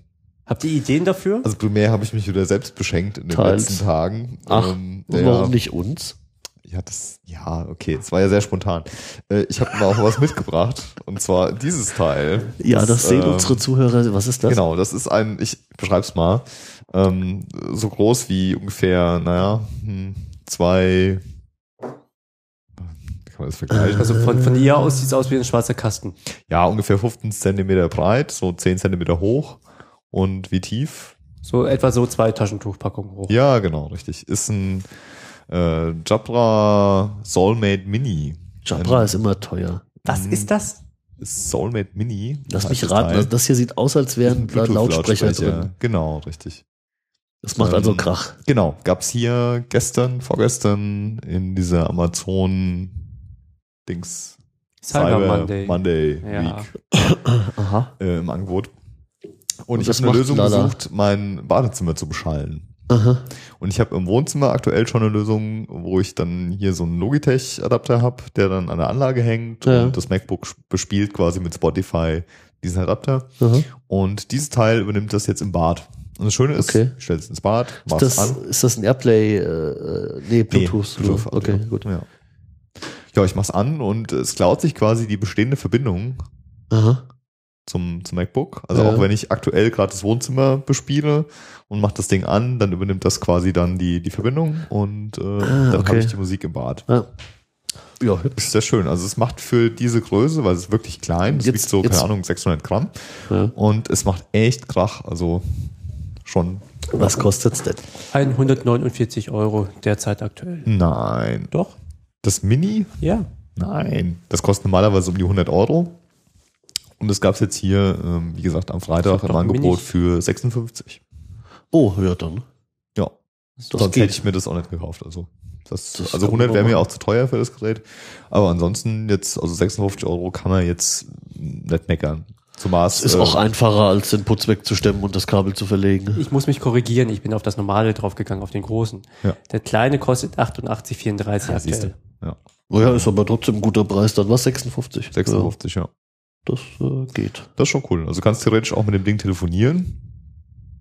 Speaker 4: Habt ihr Ideen dafür?
Speaker 3: Also primär habe ich mich wieder selbst beschenkt in den
Speaker 2: Teils.
Speaker 3: letzten Tagen.
Speaker 2: ach
Speaker 3: Ähm, ja,
Speaker 2: warum nicht uns?
Speaker 3: Ja, das, ja, okay, es war ja sehr spontan. Äh, ich habe mal auch was mitgebracht und zwar dieses Teil.
Speaker 2: Ja, das sehen
Speaker 3: ähm,
Speaker 2: unsere Zuhörer. Was ist das?
Speaker 3: Genau, das ist ein, ich beschreib's mal, ähm, so groß wie ungefähr, naja, hm, zwei, wie kann man das vergleichen?
Speaker 4: Also von, von ihr aus sieht es aus wie ein schwarzer Kasten.
Speaker 3: ja, ungefähr 15 Zentimeter breit, so 10 Zentimeter hoch Und wie tief?
Speaker 4: So etwa so zwei Taschentuchpackungen hoch.
Speaker 3: Ja, genau, richtig. Ist ein äh, Jabra Soulmate Mini.
Speaker 2: Jabra
Speaker 3: Ein-
Speaker 2: ist immer teuer.
Speaker 4: Was ist das?
Speaker 3: Soulmate Mini.
Speaker 2: Lass
Speaker 3: heißt
Speaker 2: mich
Speaker 3: das
Speaker 2: raten, also das hier sieht aus, als wären da Lautsprecher
Speaker 3: Bluetooth-Lautsprecher.
Speaker 2: drin.
Speaker 3: Genau, richtig.
Speaker 2: Das macht also
Speaker 3: Ähm,
Speaker 2: Krach.
Speaker 3: Genau, gab's hier gestern, vorgestern in dieser Amazon Dings
Speaker 4: Cyber Monday.
Speaker 3: Monday
Speaker 4: Ja.
Speaker 3: Week (coughs) äh, im Angebot. Und,
Speaker 2: Und
Speaker 3: ich habe eine Lösung
Speaker 2: Lala.
Speaker 3: gesucht, mein Badezimmer zu beschallen.
Speaker 2: Aha.
Speaker 3: Und ich habe im Wohnzimmer aktuell schon eine Lösung, wo ich dann hier so einen Logitech-Adapter habe, der dann an der Anlage hängt
Speaker 2: Ja.
Speaker 3: und das MacBook bespielt quasi mit Spotify diesen Adapter.
Speaker 2: Aha.
Speaker 3: Und dieses Teil übernimmt das jetzt im Bad. Und das Schöne ist,
Speaker 2: Okay.
Speaker 3: ich stelle es ins Bad,
Speaker 2: Ist
Speaker 3: mach's
Speaker 2: das,
Speaker 3: an.
Speaker 2: ist das ein Airplay? Äh, äh, nee, Bluetooth.
Speaker 3: Nee, Bluetooth
Speaker 2: okay,
Speaker 3: Audio.
Speaker 2: gut.
Speaker 3: Ja. ja, ich mach's an und es klaut sich quasi die bestehende Verbindung
Speaker 2: Aha.
Speaker 3: zum, zum MacBook. Also
Speaker 2: Ja.
Speaker 3: auch wenn ich aktuell gerade das Wohnzimmer bespiele und mache das Ding an, dann übernimmt das quasi dann die, die Verbindung und äh, dann
Speaker 2: okay.
Speaker 3: habe ich die Musik im Bad.
Speaker 2: Ja. Ja,
Speaker 3: Das ist sehr schön. Also es macht für diese Größe, weil es ist wirklich klein,
Speaker 2: Jetzt-
Speaker 3: wiegt so,
Speaker 2: jetzt-
Speaker 3: keine Ahnung, 600 Gramm
Speaker 2: ja.
Speaker 3: und es macht echt Krach. Also schon,
Speaker 2: Was kostet's denn?
Speaker 4: 149 Euro derzeit aktuell.
Speaker 3: nein.
Speaker 4: Doch?
Speaker 3: Das Mini?
Speaker 4: Ja.
Speaker 3: Nein. Das kostet normalerweise um die 100 Euro. Und das gab's jetzt hier, ähm, wie gesagt, am Freitag im
Speaker 4: ein
Speaker 3: Angebot
Speaker 4: Mini.
Speaker 3: für 56.
Speaker 2: Oh, ja dann.
Speaker 3: Ja.
Speaker 2: Das
Speaker 3: Sonst
Speaker 2: geht.
Speaker 3: hätte ich mir das auch nicht gekauft. Also, das,
Speaker 2: Das
Speaker 3: also
Speaker 2: kann
Speaker 3: 100
Speaker 2: man
Speaker 3: wäre mir auch zu teuer für das Gerät. Aber ansonsten jetzt, also 56 Euro kann man jetzt nicht meckern. Zumal
Speaker 2: Es ist auch einfacher, als den Putz wegzustemmen und das Kabel zu verlegen.
Speaker 4: Ich muss mich korrigieren, ich bin auf das normale draufgegangen, auf den großen.
Speaker 3: Ja.
Speaker 4: Der kleine kostet 88,34
Speaker 3: Ja,
Speaker 4: aktuell.
Speaker 3: Ja,
Speaker 2: Oh ja, ist aber trotzdem ein guter Preis dann. Was? 56?
Speaker 3: 56, ja.
Speaker 2: Ja, das äh, geht.
Speaker 3: Das ist schon cool. Also du kannst theoretisch auch mit dem Ding telefonieren.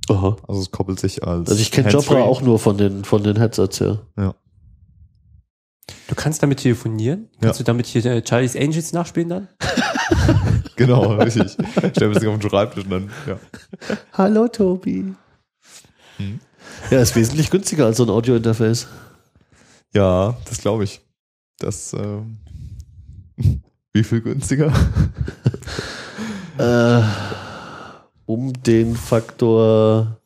Speaker 2: Aha.
Speaker 3: Also es koppelt sich als.
Speaker 2: Also ich kenne. Jabra auch nur von den, von den Headsets her.
Speaker 4: Du kannst damit telefonieren? Kannst
Speaker 3: Ja.
Speaker 4: du damit hier äh, Charlie's Angels nachspielen dann? (laughs)
Speaker 3: Genau, (laughs) richtig. Stell mir das auf den Schreibtisch und dann, ja.
Speaker 2: Hallo Tobi.
Speaker 3: Hm.
Speaker 2: Ja, ist wesentlich günstiger als so ein Audio-Interface.
Speaker 3: Ja, das glaube ich. Das, ähm, (laughs) wie viel günstiger? (laughs)
Speaker 2: Äh, um den Faktor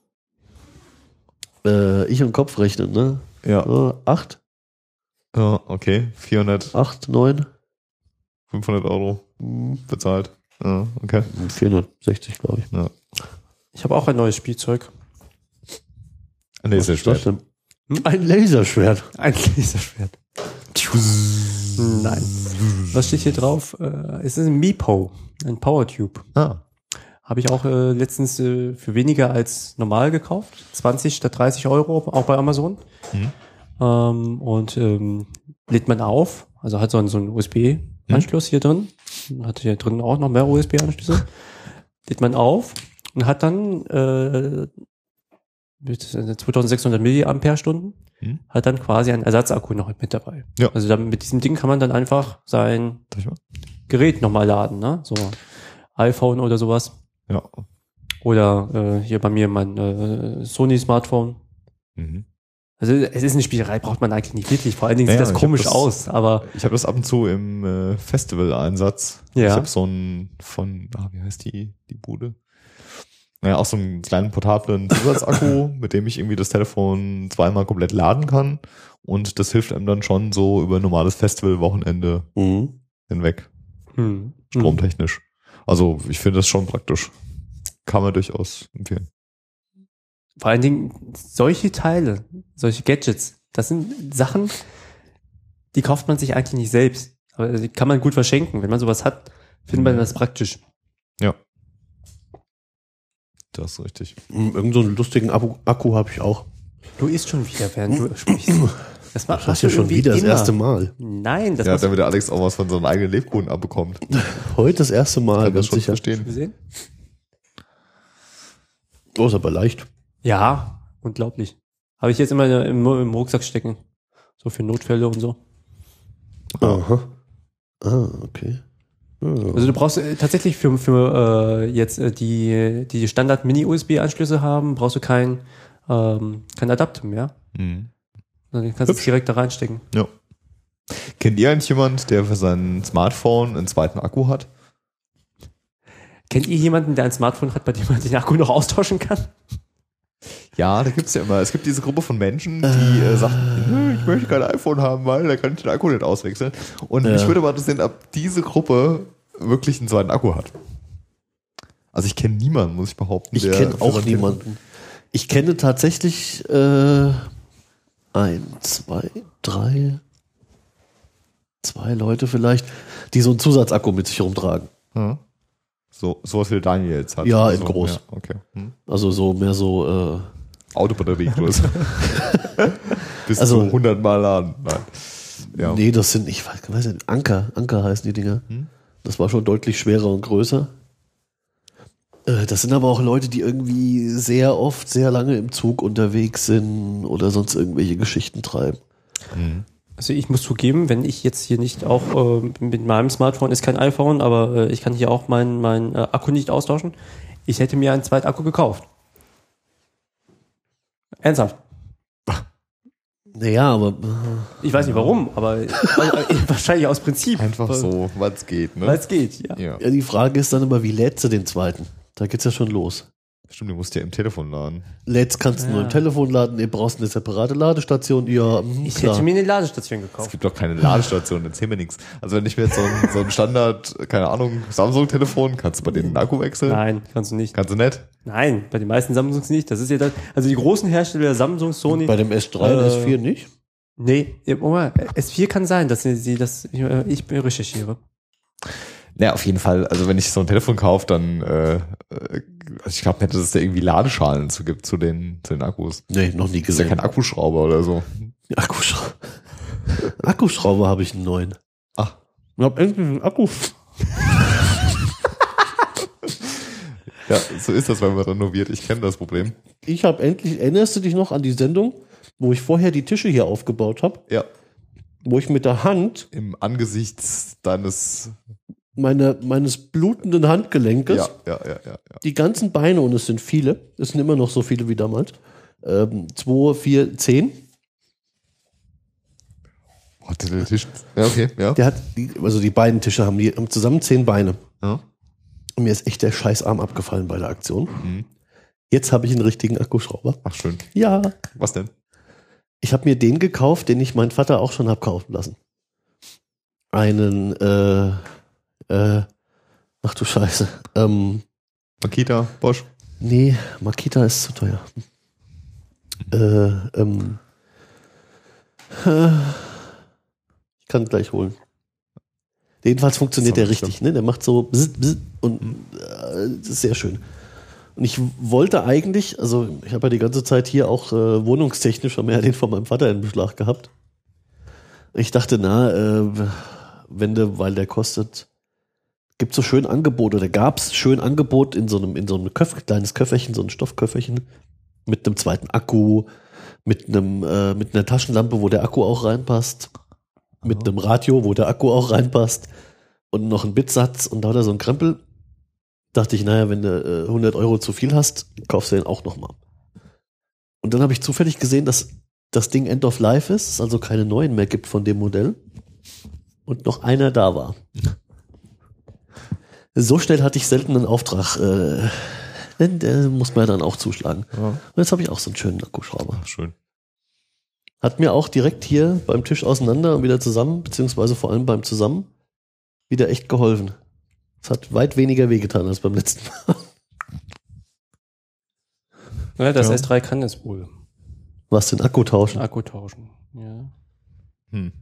Speaker 2: äh, Ich und Kopf rechnen, ne?
Speaker 3: Ja.
Speaker 2: Äh, acht?
Speaker 3: ja okay. 400,
Speaker 2: Acht, neun?
Speaker 3: 500 Euro
Speaker 2: Hm,
Speaker 3: bezahlt. Ja, okay.
Speaker 2: 460, glaube ich.
Speaker 4: Ich habe auch ein neues Spielzeug.
Speaker 3: Ja schwer.
Speaker 2: denn? Ein Laserschwert.
Speaker 4: Ein (laughs) Laserschwert. Nein. Was steht hier drauf? Äh, es ist ein Meepo, ein Powertube.
Speaker 3: Ah,
Speaker 4: Habe ich auch äh, letztens äh, für weniger als normal gekauft. 20 statt 30 Euro, auch bei Amazon.
Speaker 3: Mhm.
Speaker 4: Ähm, und ähm, lädt man auf, also hat so einen, so einen USB-Anschluss hier drin. Hat hier drin auch noch mehr USB-Anschlüsse. lädt man auf und hat dann äh, mit 2600 Milliampere-Stunden
Speaker 3: Mhm.
Speaker 4: hat dann quasi einen Ersatzakku noch mit dabei.
Speaker 3: Ja.
Speaker 4: Also dann, mit diesem Ding kann man dann einfach sein? Gerät nochmal laden, ne? So iPhone oder sowas.
Speaker 3: Ja.
Speaker 4: Oder äh, hier bei mir mein äh, Sony Smartphone.
Speaker 3: Mhm.
Speaker 4: Also es ist eine Spielerei, braucht man eigentlich nicht wirklich. Vor allen Dingen
Speaker 3: Naja,
Speaker 4: sieht das komisch
Speaker 3: das-
Speaker 4: aus, aber
Speaker 3: Ich habe das ab und zu im äh, Festival-Einsatz.
Speaker 4: Ja.
Speaker 3: Ich habe so einen von, ah, wie heißt die, die Bude? Naja, auch so einen kleinen portablen Zusatzakku, (laughs) mit dem ich irgendwie das Telefon zweimal komplett laden kann. Und das hilft einem dann schon so über ein normales Festival-Wochenende
Speaker 2: Mhm.
Speaker 3: hinweg,
Speaker 4: hm,
Speaker 3: stromtechnisch. Also ich finde das schon praktisch. Kann man durchaus empfehlen.
Speaker 4: Vor allen Dingen solche Teile, solche Gadgets, das sind Sachen, die kauft man sich eigentlich nicht selbst. Aber die kann man gut verschenken. Wenn man sowas hat, findet man das praktisch.
Speaker 3: Das ist richtig.
Speaker 2: Mhm, Irgend so einen lustigen Akku, Akku habe ich auch.
Speaker 4: Du isst schon wieder, während du sprichst. Das,
Speaker 2: Das hast du ja schon wieder das erste Mal.
Speaker 4: Nein, das
Speaker 3: Ja,
Speaker 4: machst du
Speaker 3: damit der Alex auch was von seinen eigenen Lebkuchen abbekommt. (laughs)
Speaker 2: Heute das erste Mal,
Speaker 3: das
Speaker 2: ganz sicher.
Speaker 3: verstehen.
Speaker 4: gesehen.
Speaker 2: Oh, ist aber leicht.
Speaker 4: Ja, unglaublich. Habe ich jetzt immer im, im Rucksack stecken. So für Notfälle und so.
Speaker 2: Aha. Ah, okay. Ah.
Speaker 4: Also du brauchst äh, tatsächlich für, für äh, jetzt äh, die, die Standard Mini-USB-Anschlüsse haben, brauchst du kein, ähm, kein Adapter mehr.
Speaker 3: Mhm.
Speaker 4: Dann kannst du es direkt da reinstecken.
Speaker 3: Ja. Kennt ihr eigentlich jemand, der für sein Smartphone einen zweiten Akku hat?
Speaker 4: Kennt ihr jemanden, der ein Smartphone hat, bei dem man den Akku noch austauschen kann?
Speaker 3: Ja, da gibt's ja immer. Es gibt diese Gruppe von Menschen, die äh, sagen, "Nö, ich möchte kein iPhone haben, weil da kann ich den Akku nicht auswechseln. Und
Speaker 2: Ja.
Speaker 3: ich würde mal interessieren, ob diese Gruppe wirklich einen zweiten Akku hat. Also ich kenne niemanden, muss ich behaupten.
Speaker 2: Ich kenne auch niemanden. Ich kenne tatsächlich äh, ein, zwei, drei, zwei Leute vielleicht, die so einen Zusatzakku mit sich rumtragen.
Speaker 3: Ja. So, sowas wie Daniel jetzt hat.
Speaker 2: Ja, in
Speaker 3: so,
Speaker 2: groß.
Speaker 3: Ja, okay. Hm.
Speaker 2: Also so mehr so, äh,
Speaker 3: Autobatteriegröße. (laughs) Bis
Speaker 2: Also-
Speaker 3: zu 100 Mal laden. Nein. Ja.
Speaker 2: nee, das sind, ich weiß, weiß nicht, Anker, Anker heißen die Dinger.
Speaker 3: Hm.
Speaker 2: Das war schon deutlich schwerer und größer. Äh, Das sind aber auch Leute, die irgendwie sehr oft, sehr lange im Zug unterwegs sind oder sonst irgendwelche Geschichten treiben.
Speaker 3: Hm.
Speaker 4: Also ich muss zugeben, wenn ich jetzt hier nicht auch äh, mit meinem Smartphone ist kein iPhone, aber äh, ich kann hier auch meinen mein, äh, Akku nicht austauschen. Ich hätte mir einen zweiten Akku gekauft. Ernsthaft.
Speaker 2: Naja, aber
Speaker 4: Ich weiß nicht warum, aber (laughs) (laughs) wahrscheinlich aus Prinzip.
Speaker 3: Einfach so, weil es geht. Ne?
Speaker 4: Weil es geht, ja.
Speaker 3: Ja.
Speaker 2: ja, die Frage ist dann immer, wie lädst du den zweiten? Da geht's ja schon los.
Speaker 3: Stimmt, du musst ja im Telefon laden.
Speaker 2: Lädst kannst du nur
Speaker 4: Ja.
Speaker 2: im Telefon laden, du brauchst eine separate Ladestation. Ja, mhm,
Speaker 4: Ich
Speaker 2: klar.
Speaker 4: hätte mir eine Ladestation
Speaker 3: Es
Speaker 4: gekauft.
Speaker 3: gibt doch keine Ladestation, erzähl mir nichts. Also wenn ich mir jetzt so ein, so ein Standard, keine Ahnung, Samsung-Telefon, kannst du bei denen den Akku wechseln?
Speaker 4: Nein, kannst du nicht.
Speaker 3: Kannst du nicht?
Speaker 4: Nein, bei den meisten Samsungs nicht. Das ist ja das. Also die großen Hersteller Samsung, Sony.
Speaker 2: Bei dem S3 und
Speaker 4: Äh,
Speaker 2: S4 nicht?
Speaker 4: nee, ja, Moment, S4 kann sein, dass sie das ich, äh, ich recherchiere.
Speaker 3: Ja, auf jeden Fall. Also wenn ich so ein Telefon kaufe, dann, äh, äh, also ich glaube nicht, dass es da irgendwie Ladeschalen zu gibt zu den, zu den Akkus.
Speaker 2: Nee, noch nie
Speaker 3: Das ist ja
Speaker 2: gesehen.
Speaker 3: kein Akkuschrauber oder so.
Speaker 2: Akkuschrauber. Akkuschrauber habe ich einen neuen.
Speaker 3: Ach.
Speaker 2: Ich habe endlich einen Akku.
Speaker 3: Ja, so ist das, wenn man renoviert. Ich kenne das Problem.
Speaker 2: Ich habe endlich, erinnerst du dich noch an die Sendung, wo ich vorher die Tische hier aufgebaut habe,
Speaker 3: Ja,
Speaker 2: wo ich mit der Hand
Speaker 3: im Angesicht deines,
Speaker 2: meine, meines blutenden Handgelenkes
Speaker 3: ja, ja, ja, ja, ja.
Speaker 2: die ganzen Beine, und es sind viele, es sind immer noch so viele wie damals, ähm, zwei, vier, zehn,
Speaker 3: Oh, der Tisch. Ja, okay, ja.
Speaker 2: der hat, die, also die beiden Tische haben, die haben zusammen zehn Beine.
Speaker 3: ja.
Speaker 2: Und mir ist echt der Scheißarm abgefallen bei der Aktion.
Speaker 3: Mhm.
Speaker 2: Jetzt habe ich einen richtigen Akkuschrauber.
Speaker 3: Ach, schön.
Speaker 2: Ja.
Speaker 3: Was denn?
Speaker 2: Ich habe mir den gekauft, den ich meinen Vater auch schon hab kaufen lassen. Einen, äh, äh, ach du Scheiße. Ähm,
Speaker 3: Makita, Bosch.
Speaker 2: nee, Makita ist zu teuer. Äh, ähm, äh, ich kann gleich holen. Jedenfalls funktioniert der richtig, ne? Der macht so bzz, bzz und äh, das ist sehr schön. Und ich wollte eigentlich, also ich habe ja die ganze Zeit hier auch äh, wohnungstechnisch ja den von meinem Vater in Beschlag gehabt. Ich dachte, na, äh, wenn der, weil der kostet, gibt so schön Angebote, oder gab es schön Angebot in so einem, in so einem Köf, kleines Köfferchen, so ein Stoffköfferchen mit einem zweiten Akku, mit einem, äh, mit einer Taschenlampe, wo der Akku auch reinpasst, mit einem Radio, wo der Akku auch reinpasst und noch ein Bitsatz und da hat er so ein Krempel. Dachte ich, naja, wenn du äh, 100 Euro zu viel hast, kaufst du den auch nochmal. Und dann habe ich zufällig gesehen, dass das Ding End of Life ist, es also keine neuen mehr gibt von dem Modell und noch einer da war. So schnell hatte ich selten einen Auftrag. Äh, denn der muss man ja dann auch zuschlagen.
Speaker 3: Ja.
Speaker 2: Und jetzt habe ich auch so einen schönen Akkuschrauber.
Speaker 3: Ach, schön.
Speaker 2: Hat mir auch direkt hier beim Tisch auseinander und wieder zusammen, beziehungsweise vor allem beim Zusammen, wieder echt geholfen. Es hat weit weniger wehgetan als beim letzten Mal.
Speaker 4: Ja, das
Speaker 3: Ja.
Speaker 4: S3 kann es wohl.
Speaker 2: Was den Akku tauschen.
Speaker 4: Akku tauschen. Ja.
Speaker 3: Hm.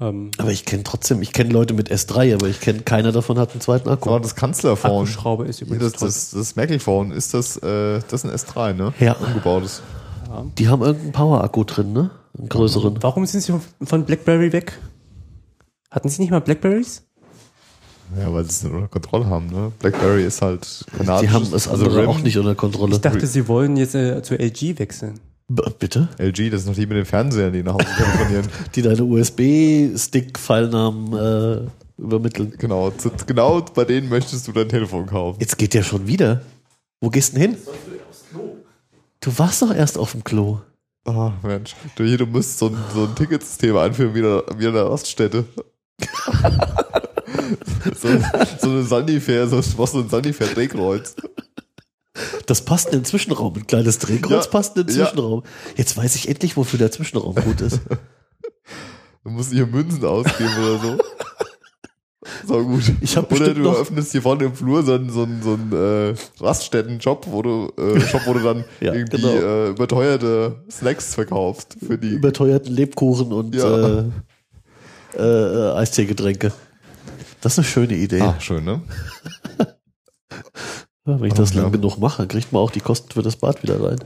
Speaker 4: Ähm,
Speaker 2: Aber ich kenne trotzdem, ich kenne Leute mit S3, aber ich kenne keiner davon hat einen zweiten Akku.
Speaker 3: So, das Kanzlerphone.
Speaker 4: Akkuschraube ist übrigens
Speaker 3: das, das, das Merkel-Phone, ist das, äh, das ist ein S3, ne?
Speaker 2: Ja.
Speaker 3: Umgebautes.
Speaker 4: toll.
Speaker 2: Die haben irgendeinen Power-Akku drin, ne? Einen größeren.
Speaker 4: Warum sind Sie von BlackBerry weg? Hatten Sie nicht mal Blackberries?
Speaker 3: Ja, weil sie es nicht unter Kontrolle haben, ne? BlackBerry ist halt kanadisch.
Speaker 2: Die haben andere
Speaker 3: also
Speaker 2: auch nicht unter Kontrolle.
Speaker 4: Ich dachte, Sie wollen jetzt äh, zu LG wechseln.
Speaker 2: Bitte?
Speaker 3: LG, das ist noch die mit den Fernsehern, die nach Hause telefonieren. (laughs)
Speaker 2: Die deine USB-Stick-Pfeilnamen äh, übermitteln.
Speaker 3: genau, zu, genau bei denen möchtest du dein Telefon kaufen.
Speaker 2: Jetzt geht der schon wieder. Wo gehst du denn hin? Du warst doch erst auf dem Klo.
Speaker 3: Oh, Mensch. Du, hier, du musst so ein, so ein Ticketsystem einführen wie in der- wie in der Raststätte. (laughs) so, so eine Sanifair, so, was so ein Sanifair-Drehkreuz.
Speaker 2: Das passt in den Zwischenraum. Ein kleines Drehkreuz
Speaker 3: Ja,
Speaker 2: passt in den
Speaker 3: ja.
Speaker 2: Zwischenraum. Jetzt weiß ich endlich, wofür der Zwischenraum gut ist. (laughs)
Speaker 3: Du musst hier Münzen ausgeben oder so. (laughs) So gut.
Speaker 2: Ich hab
Speaker 3: Oder du eröffnest hier vorne im Flur so einen, so einen, so einen äh, Raststätten-Shop, wo du, äh, Shop, wo du dann (laughs)
Speaker 2: Ja,
Speaker 3: irgendwie
Speaker 2: genau.
Speaker 3: äh, überteuerte Snacks verkaufst für die.
Speaker 2: Überteuerten Lebkuchen und
Speaker 3: Ja.
Speaker 2: äh, äh, äh, Eisteegetränke. Das ist eine schöne Idee.
Speaker 3: Ah, schön, ne?
Speaker 2: Ja, wenn ich das lang genug mache, kriegt man auch die Kosten für das Bad wieder rein.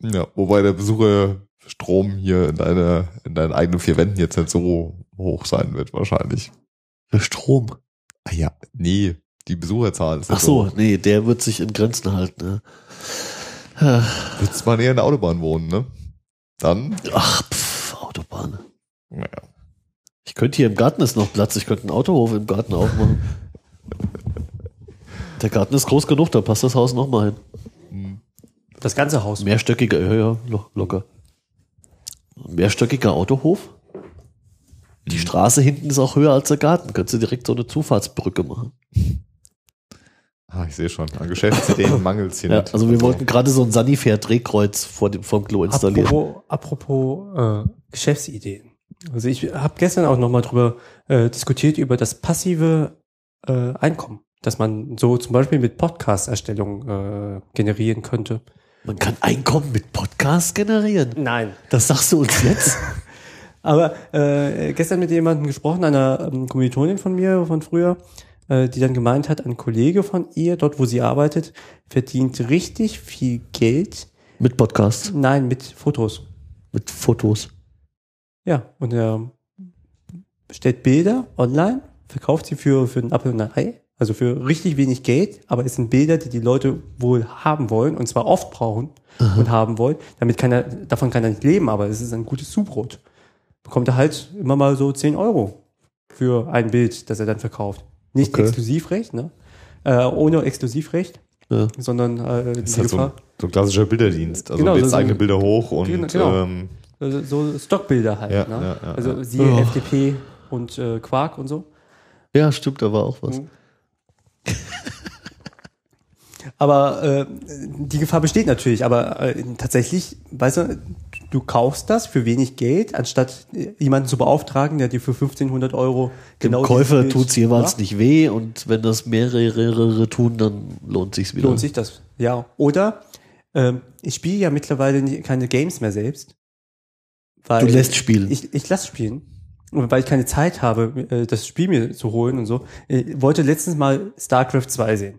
Speaker 3: Ja, wobei der Besucherstrom hier in deine, in deinen eigenen vier Wänden jetzt nicht so hoch sein wird, wahrscheinlich.
Speaker 2: Für Strom.
Speaker 3: Ah ja, nee, die Besucherzahl ist
Speaker 2: Ach
Speaker 3: nicht
Speaker 2: so, nee, der wird sich in Grenzen halten. Ja.
Speaker 3: Würdest mal näher an der Autobahn wohnen, ne? Dann,
Speaker 2: Ach, pff, Autobahn.
Speaker 3: naja.
Speaker 2: Ich könnte hier im Garten ist noch Platz, ich könnte einen Autohof im Garten aufmachen. (laughs) Der Garten ist groß genug, da passt das Haus noch mal hin.
Speaker 4: Das ganze Haus.
Speaker 2: Mehrstöckiger, ja, ja, lo- locker. Mehrstöckiger Autohof. Die Straße hinten ist auch höher als der Garten. Könntest du direkt so eine Zufahrtsbrücke machen. (laughs)
Speaker 3: Ah, ich sehe schon. An Geschäftsideen (laughs) mangelt es hier
Speaker 2: Ja,
Speaker 3: nicht.
Speaker 2: also wir wollten gerade so ein Sanifair-Drehkreuz vor dem vom Klo installieren.
Speaker 4: Apropos, apropos äh, Geschäftsideen. Also ich habe gestern auch nochmal drüber äh, diskutiert über das passive äh, Einkommen, das man so zum Beispiel mit Podcast-Erstellung äh, generieren könnte.
Speaker 2: Man kann Einkommen mit Podcast generieren.
Speaker 4: Nein.
Speaker 2: Das sagst du uns jetzt? (laughs)
Speaker 4: Aber äh, gestern mit jemandem gesprochen, einer ähm, Kommilitonin von mir von früher, äh, die dann gemeint hat, ein Kollege von ihr, dort wo sie arbeitet, verdient richtig viel Geld.
Speaker 2: mit Podcast,
Speaker 4: Nein, mit Fotos.
Speaker 2: mit Fotos.
Speaker 4: Ja, und er stellt Bilder online, verkauft sie für, für ein Apfel und ein Ei, also für richtig wenig Geld, aber es sind Bilder, die die Leute wohl haben wollen und zwar oft brauchen und haben wollen. Damit kann er, davon kann er nicht leben, aber es ist ein gutes Zubrot. Bekommt er halt immer mal so 10 Euro für ein Bild, das er dann verkauft. Nicht
Speaker 2: Okay.
Speaker 4: Exklusivrecht, ne? Äh, ohne Exklusivrecht,
Speaker 2: Ja.
Speaker 4: sondern äh,
Speaker 3: Das ist halt so, ein, so ein klassischer Bilderdienst. Also
Speaker 4: Genau,
Speaker 3: du lädst
Speaker 4: so-
Speaker 3: eigene Bilder hoch und
Speaker 4: Genau.
Speaker 3: Ähm,
Speaker 4: also so Stockbilder halt.
Speaker 3: Ja,
Speaker 4: ne?
Speaker 3: ja,
Speaker 4: also siehe
Speaker 2: Oh.
Speaker 4: FDP und äh, Quark und so.
Speaker 2: Ja, stimmt, da war auch was.
Speaker 4: Mhm. (laughs) Aber äh, die Gefahr besteht natürlich, aber äh, tatsächlich, weißt du, du kaufst das für wenig Geld, anstatt äh, jemanden zu beauftragen, der dir für 1500 Euro
Speaker 2: Dem
Speaker 4: genau
Speaker 2: Käufer
Speaker 4: dieses Bild
Speaker 2: tut's jeweils nicht weh und wenn das mehrere tun, dann lohnt sich's wieder.
Speaker 4: Lohnt sich das, ja. Oder ähm, ich spiele ja mittlerweile keine Games mehr selbst.
Speaker 2: Du lässt spielen.
Speaker 4: Ich, ich lass spielen. Weil ich keine Zeit habe, äh, das Spiel mir zu holen und so. Ich wollte letztens mal StarCraft 2 sehen.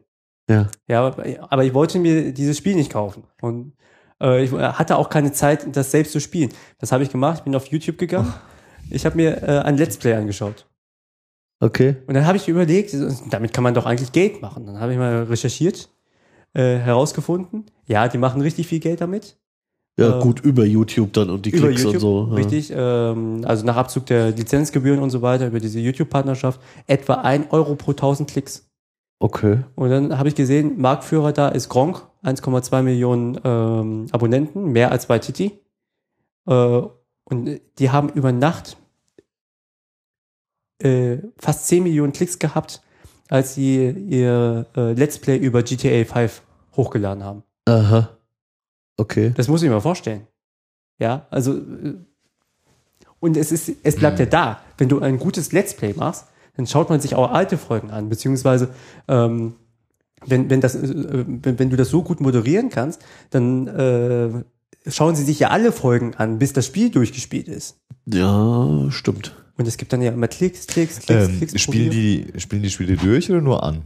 Speaker 2: Ja.
Speaker 4: Ja, aber, ich wollte mir dieses Spiel nicht kaufen. Und äh, ich hatte auch keine Zeit, das selbst zu spielen. Das habe ich gemacht. Ich bin auf YouTube gegangen. Ich habe mir äh, ein Let's Play angeschaut.
Speaker 2: Okay.
Speaker 4: Und dann habe ich überlegt, damit kann man doch eigentlich Geld machen. Dann habe ich mal recherchiert, äh, herausgefunden, ja, die machen richtig viel Geld damit.
Speaker 2: Ja,
Speaker 4: Äh,
Speaker 2: gut, über YouTube dann und die Klicks
Speaker 4: YouTube,
Speaker 2: und so. Ja.
Speaker 4: richtig. Ähm, also nach Abzug der Lizenzgebühren und so weiter, über diese YouTube-Partnerschaft, etwa ein Euro pro 1000 Klicks.
Speaker 2: Okay.
Speaker 4: Und dann habe ich gesehen, Marktführer da ist Gronk, 1,2 Millionen ähm, Abonnenten, mehr als bei Titi. Äh, und die haben über Nacht äh, fast 10 Millionen Klicks gehabt, als sie ihr äh, Let's Play über GTA 5 hochgeladen haben.
Speaker 2: Aha. Okay.
Speaker 4: Das muss ich mir vorstellen. Ja, also äh, und es ist, es bleibt ja da. Wenn du ein gutes Let's Play machst, dann schaut man sich auch alte Folgen an, beziehungsweise ähm, wenn, wenn, das, äh, wenn, wenn du das so gut moderieren kannst, dann äh, schauen sie sich ja alle Folgen an, bis das Spiel durchgespielt ist.
Speaker 2: Ja, stimmt.
Speaker 4: Und es gibt dann ja immer Klicks, Klicks, Klicks,
Speaker 3: ähm,
Speaker 4: Klicks.
Speaker 3: spielen, die, spielen die Spiele durch oder nur an?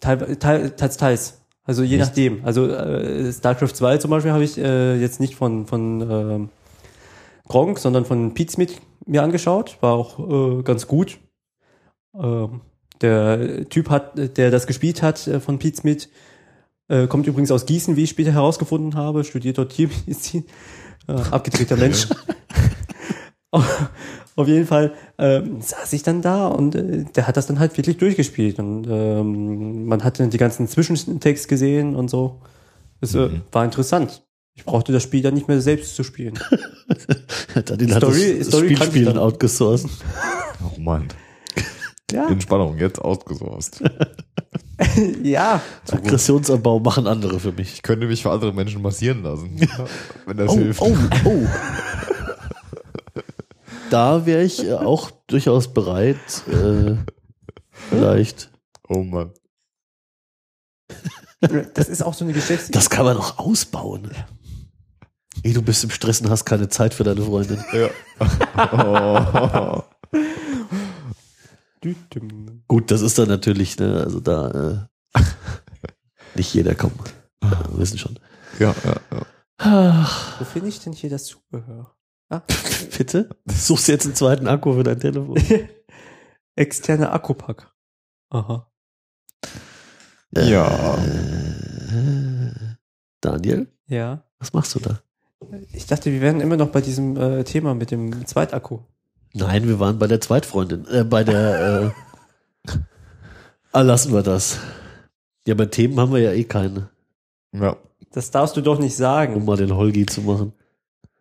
Speaker 4: Teil, teil, teils, teils. Also je
Speaker 3: Echt?
Speaker 4: nachdem. Also äh, StarCraft 2 zum Beispiel habe ich äh, jetzt nicht von, von ähm, Gronk, sondern von Pete Smith mir angeschaut. War auch äh, ganz gut. Ähm, der Typ hat, der das gespielt hat äh, von Pete Smith, äh, kommt übrigens aus Gießen, wie ich später herausgefunden habe, studiert dort Tiermedizin. Äh, abgedrehter Mensch. (laughs) (laughs) Auf jeden Fall ähm, saß ich dann da und äh, der hat das dann halt wirklich durchgespielt. Und ähm, man hat dann die ganzen Zwischentext gesehen und so. Das äh,
Speaker 3: Mhm.
Speaker 4: war interessant. Ich brauchte das Spiel dann nicht mehr selbst zu spielen. (laughs)
Speaker 2: Daniel hat
Speaker 4: Story-
Speaker 2: das
Speaker 4: Story
Speaker 2: Spielspielen
Speaker 4: dann-
Speaker 2: outgesourced. (laughs)
Speaker 3: Oh Mann.
Speaker 4: Ja,
Speaker 3: Entspannung, jetzt ausgesourced. (laughs)
Speaker 4: ja.
Speaker 2: Aggressionsabbau machen andere für mich.
Speaker 3: Ich könnte mich für andere Menschen massieren lassen, wenn das
Speaker 2: Oh,
Speaker 3: hilft.
Speaker 2: oh, oh. Da wäre ich äh, auch durchaus bereit, äh, vielleicht.
Speaker 3: Oh Mann.
Speaker 4: Das ist auch so eine Geschäfts...
Speaker 2: Das kann man auch ausbauen. Ey, du bist im Stress und hast keine Zeit für deine Freundin.
Speaker 3: Ja. Oh.
Speaker 2: Gut, das ist dann natürlich, ne, also da äh, nicht jeder kommt. Ja, wir wissen schon.
Speaker 3: Ja, ja, ja.
Speaker 2: Ach,
Speaker 4: Wo finde ich denn hier das Zubehör? Ah, (laughs)
Speaker 2: bitte? Suchst du jetzt einen zweiten Akku für dein Telefon? (laughs)
Speaker 4: externer Akkupack. Aha.
Speaker 3: Ja.
Speaker 2: Äh, Daniel,
Speaker 4: Ja.
Speaker 2: was machst du da?
Speaker 4: Ich dachte, wir wären immer noch bei diesem äh, Thema mit dem Zweitakku.
Speaker 2: Nein, wir waren bei der Zweitfreundin, äh, bei der, äh, (laughs) ah, lassen wir das. Ja, bei Themen haben wir ja eh keine,
Speaker 3: ja.
Speaker 4: Das darfst du doch nicht
Speaker 2: um
Speaker 4: sagen.
Speaker 2: mal den Holgi zu machen.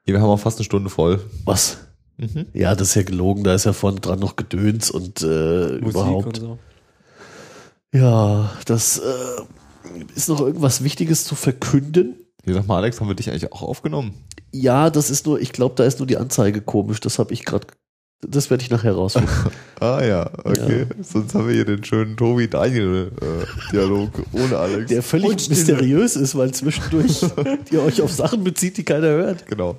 Speaker 3: Ja, Wir haben auch fast eine Stunde voll.
Speaker 2: Was?
Speaker 3: Mhm.
Speaker 2: Ja, das ist ja gelogen, da ist ja vorne dran noch Gedöns und äh,
Speaker 4: Musik
Speaker 2: überhaupt.
Speaker 4: und so.
Speaker 2: Ja, das äh, ist noch irgendwas Wichtiges zu verkünden.
Speaker 3: Hier sag mal, Alex, haben wir dich eigentlich auch aufgenommen?
Speaker 2: Ja, das ist nur, ich glaube, da ist nur die Anzeige komisch. Das habe ich gerade, das werde ich nachher rausfinden. (laughs)
Speaker 3: Ah ja, okay. Sonst haben wir hier den schönen Tobi-Daniel-Dialog ohne Alex.
Speaker 2: Der völlig mysteriös ist, weil zwischendurch (laughs) ihr euch auf Sachen bezieht, die keiner hört.
Speaker 3: genau.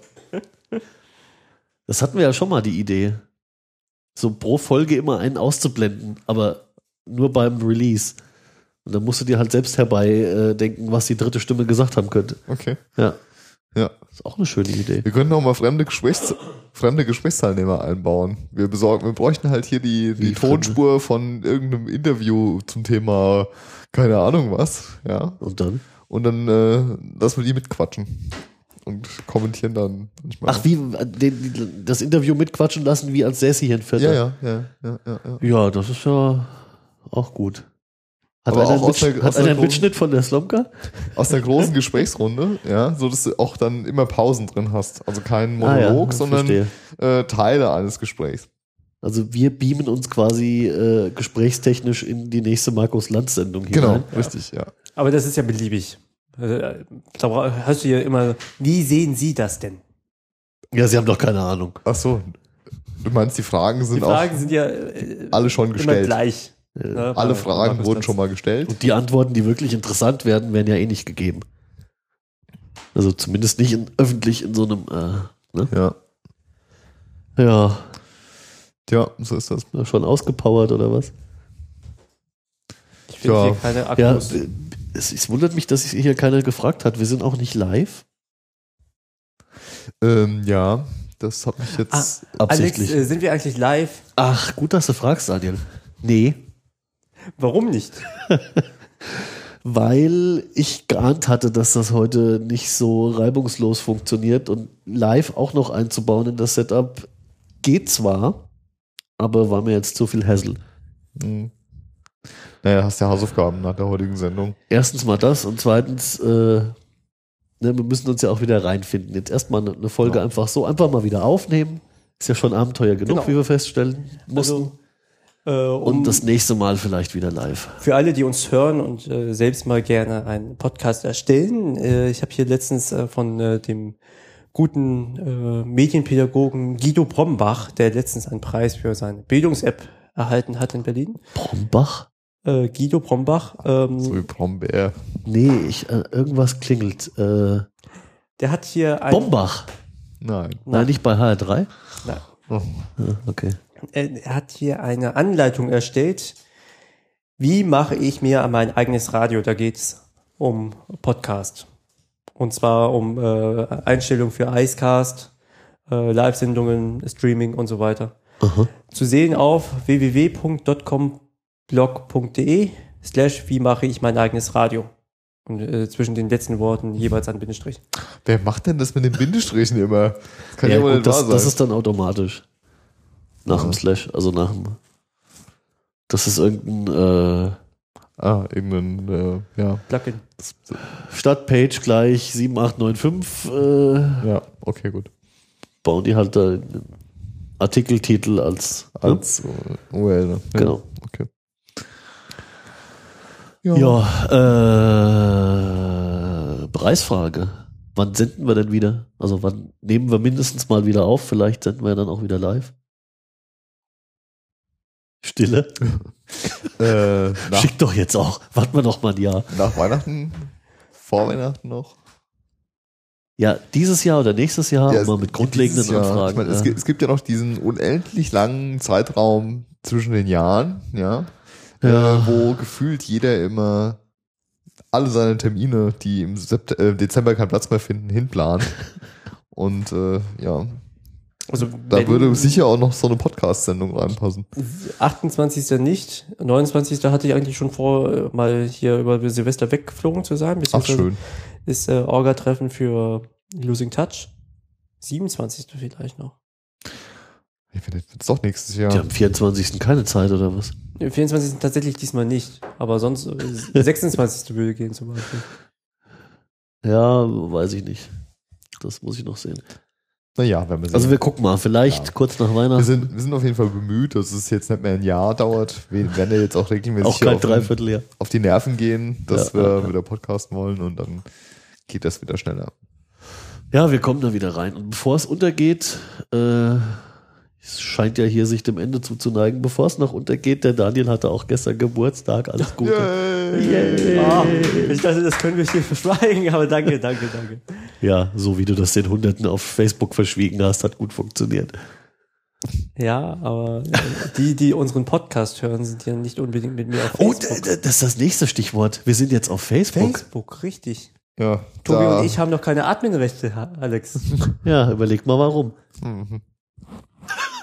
Speaker 2: Das hatten wir ja schon mal die Idee. So pro Folge immer einen auszublenden, aber nur beim Release. Und dann musst du dir halt selbst herbei äh, denken, was die dritte Stimme gesagt haben könnte.
Speaker 3: Okay.
Speaker 2: Ja,
Speaker 3: Ja.
Speaker 2: ist auch eine schöne Idee.
Speaker 3: Wir könnten auch mal fremde, Gesprächs fremde Gesprächsteilnehmer einbauen. Wir besorgen, wir bräuchten halt hier die, die
Speaker 2: fremde?
Speaker 3: Tonspur von irgendeinem Interview zum Thema, keine Ahnung was, ja.
Speaker 2: Und dann?
Speaker 3: Und dann äh, lassen wir die mitquatschen. Und kommentieren dann manchmal.
Speaker 2: Ach, wie den, das Interview mitquatschen lassen, wie als säße hier ein Vierter.
Speaker 3: Ja, ja, ja, ja, ja, ja.
Speaker 2: Ja, das ist ja auch gut. Hat
Speaker 3: Aber
Speaker 2: einer, einen, Mitsch
Speaker 3: der-
Speaker 2: hat
Speaker 3: der
Speaker 2: einer einen
Speaker 3: großen-
Speaker 2: Mitschnitt von der Slomka?
Speaker 3: Aus einer großen Gesprächsrunde, ja, so dass du auch dann immer Pausen drin hast. Also kein Monolog,
Speaker 2: Ah, ja,
Speaker 3: sondern äh, Teile eines Gesprächs.
Speaker 2: Also wir beamen uns quasi äh, gesprächstechnisch in die nächste Markus Lanz Sendung hinein.
Speaker 3: Genau, richtig, ja.
Speaker 4: Aber das ist ja beliebig. Äh, Da hast du ja immer, wie sehen Sie das denn?
Speaker 2: Ja, Sie haben doch keine Ahnung.
Speaker 3: Ach so. Du meinst, die Fragen sind
Speaker 4: Die Fragen sind ja äh,
Speaker 3: auch alle schon
Speaker 4: immer
Speaker 3: gestellt.
Speaker 4: gleich. Ne,
Speaker 3: Alle Fragen
Speaker 4: bei-
Speaker 3: wurden schon mal gestellt.
Speaker 2: Und die Antworten, die wirklich interessant werden, werden ja eh nicht gegeben. Also zumindest nicht in, öffentlich in so einem, äh, ne?
Speaker 3: Ja.
Speaker 2: Ja,
Speaker 3: Tja, so ist das.
Speaker 2: schon ausgepowert oder was?
Speaker 4: Ich finde
Speaker 3: Ja.
Speaker 4: hier keine
Speaker 2: Ja,
Speaker 4: Akkus.
Speaker 2: äh, es, es wundert mich, dass sich hier keiner gefragt hat. Wir sind auch nicht live.
Speaker 3: Ähm, ja, das hat mich jetzt.
Speaker 4: Alex,
Speaker 2: Absichtlich.
Speaker 4: äh, sind wir eigentlich live?
Speaker 2: Ach, gut, dass du fragst, Daniel. Nee,
Speaker 4: Warum nicht? (laughs)
Speaker 2: weil ich geahnt hatte, dass das heute nicht so reibungslos funktioniert und live auch noch einzubauen in das Setup geht zwar, aber war mir jetzt zu viel Hassel.
Speaker 3: Hm. Naja, hast ja Hausaufgaben nach der heutigen Sendung.
Speaker 2: Erstens mal das und zweitens, äh, ne, wir müssen uns ja auch wieder reinfinden. Jetzt erstmal eine, Folge
Speaker 3: Ja.
Speaker 2: einfach so, einfach mal wieder aufnehmen. Ist ja schon Abenteuer genug,
Speaker 4: Genau.
Speaker 2: wie wir feststellen mussten.
Speaker 4: Also, äh, um,
Speaker 2: und das nächste Mal vielleicht wieder live.
Speaker 4: für alle, die uns hören und äh, selbst mal gerne einen Podcast erstellen, äh, ich habe hier letztens äh, von äh, dem guten äh, Medienpädagogen Guido Brombach, der letztens einen Preis für seine Bildungs-App erhalten hat in Berlin.
Speaker 2: Brombach?
Speaker 4: Äh, Guido Brombach, ähm,
Speaker 3: So wie Brombeer.
Speaker 2: Nee, ich, äh, irgendwas klingelt. Äh,
Speaker 4: der hat hier ein
Speaker 2: Bombach?
Speaker 3: Nein.
Speaker 2: Nein, nicht bei HR3?
Speaker 4: Nein.
Speaker 3: Oh.
Speaker 2: Ja, okay.
Speaker 4: er er hat hier eine Anleitung erstellt. Wie mache ich mir mein eigenes Radio? Da geht's um Podcast. Und zwar um äh, Einstellungen für Icecast, äh, Live-Sendungen, Streaming und so weiter.
Speaker 2: Aha.
Speaker 4: Zu sehen auf www.comblog.de slash wie mache ich mein eigenes Radio. Und äh, zwischen den letzten Worten jeweils ein Bindestrich.
Speaker 3: Wer macht denn das mit den Bindestrichen immer? Das (laughs) kann ja,
Speaker 2: Ja,
Speaker 3: wohl
Speaker 2: gut,
Speaker 3: nicht wahr
Speaker 2: das,
Speaker 3: sein.
Speaker 2: das ist dann automatisch. Nach
Speaker 3: Ja.
Speaker 2: dem Slash, also nach dem. Das ist irgendein äh,
Speaker 3: ah, irgendein, äh, ja.
Speaker 4: Plugin.
Speaker 3: Das,
Speaker 2: Stadtpage gleich 7895. Äh,
Speaker 3: ja, okay, gut.
Speaker 2: bauen die halt da. Artikeltitel als. ne?
Speaker 3: Als äh, URL. ne? Ja,
Speaker 2: Genau.
Speaker 3: Okay.
Speaker 2: Ja, äh, Preisfrage. Wann senden wir denn wieder? Also wann nehmen wir mindestens mal wieder auf? Vielleicht senden wir dann auch wieder live. Stille. (laughs)
Speaker 3: Äh, (laughs)
Speaker 2: Schick doch jetzt auch. Warten wir noch mal ein Jahr.
Speaker 3: nach Weihnachten, vor Weihnachten noch.
Speaker 2: Ja, dieses Jahr oder nächstes Jahr,
Speaker 3: Ja,
Speaker 2: aber
Speaker 3: es-
Speaker 2: mit grundlegenden
Speaker 3: Jahr.
Speaker 2: Anfragen.
Speaker 3: Ich meine, es,
Speaker 2: ja.
Speaker 3: gibt, es gibt ja noch diesen unendlich langen Zeitraum zwischen den Jahren, ja,
Speaker 2: Ja.
Speaker 3: Äh, wo gefühlt jeder immer alle seine Termine, die im Sept äh, Dezember keinen Platz mehr finden, hinplant. (laughs) Und äh, ja,
Speaker 4: Also
Speaker 3: da würde sicher auch noch so eine Podcast-Sendung reinpassen.
Speaker 4: 28. nicht. 29. hatte ich eigentlich schon vor, äh, mal hier über Silvester weggeflogen zu sein.
Speaker 3: Ach schön.
Speaker 4: Ist äh, Orga-Treffen für Losing Touch. 27. vielleicht noch.
Speaker 3: Ich finde, das ist doch nächstes Jahr.
Speaker 2: Die haben am 24. keine Zeit oder was?
Speaker 4: Nee, 24. tatsächlich diesmal nicht. Aber sonst äh, (laughs) 26. würde gehen zum Beispiel.
Speaker 2: Ja, weiß ich nicht. Das muss ich noch sehen.
Speaker 3: Naja, wenn wir sehen.
Speaker 2: Also wir gucken mal, vielleicht
Speaker 3: Ja.
Speaker 2: kurz nach
Speaker 3: wir,
Speaker 2: Weihnachten.
Speaker 3: sind, wir sind auf jeden Fall bemüht, dass es jetzt nicht mehr ein Jahr dauert. Wir werden ja jetzt auch regelmäßig
Speaker 2: Auch
Speaker 3: auf, den-
Speaker 2: Dreivierteljahr.
Speaker 3: auf die Nerven gehen, dass
Speaker 2: Ja,
Speaker 3: wir
Speaker 2: ja, ja.
Speaker 3: wieder podcasten wollen und dann geht das wieder schneller.
Speaker 2: Ja, wir kommen da wieder rein. Und bevor es untergeht, äh, es scheint ja hier sich dem Ende zuzuneigen. Bevor es noch untergeht, der Daniel hatte auch gestern Geburtstag. Alles Gute. Yay.
Speaker 4: Ah, ich dachte, das können wir hier verschweigen, aber danke, danke, danke.
Speaker 2: Ja, so wie du das den Hunderten auf Facebook verschwiegen hast, hat gut funktioniert.
Speaker 4: Ja, aber die, die unseren Podcast hören, sind ja nicht unbedingt mit mir auf
Speaker 2: Oh,
Speaker 4: Facebook.
Speaker 2: d- das ist das nächste Stichwort. Wir sind jetzt auf Facebook.
Speaker 4: Facebook, richtig.
Speaker 3: Ja,
Speaker 4: Tobi und ich haben noch keine Adminrechte, Alex.
Speaker 2: Ja, überleg mal warum.
Speaker 3: Mhm.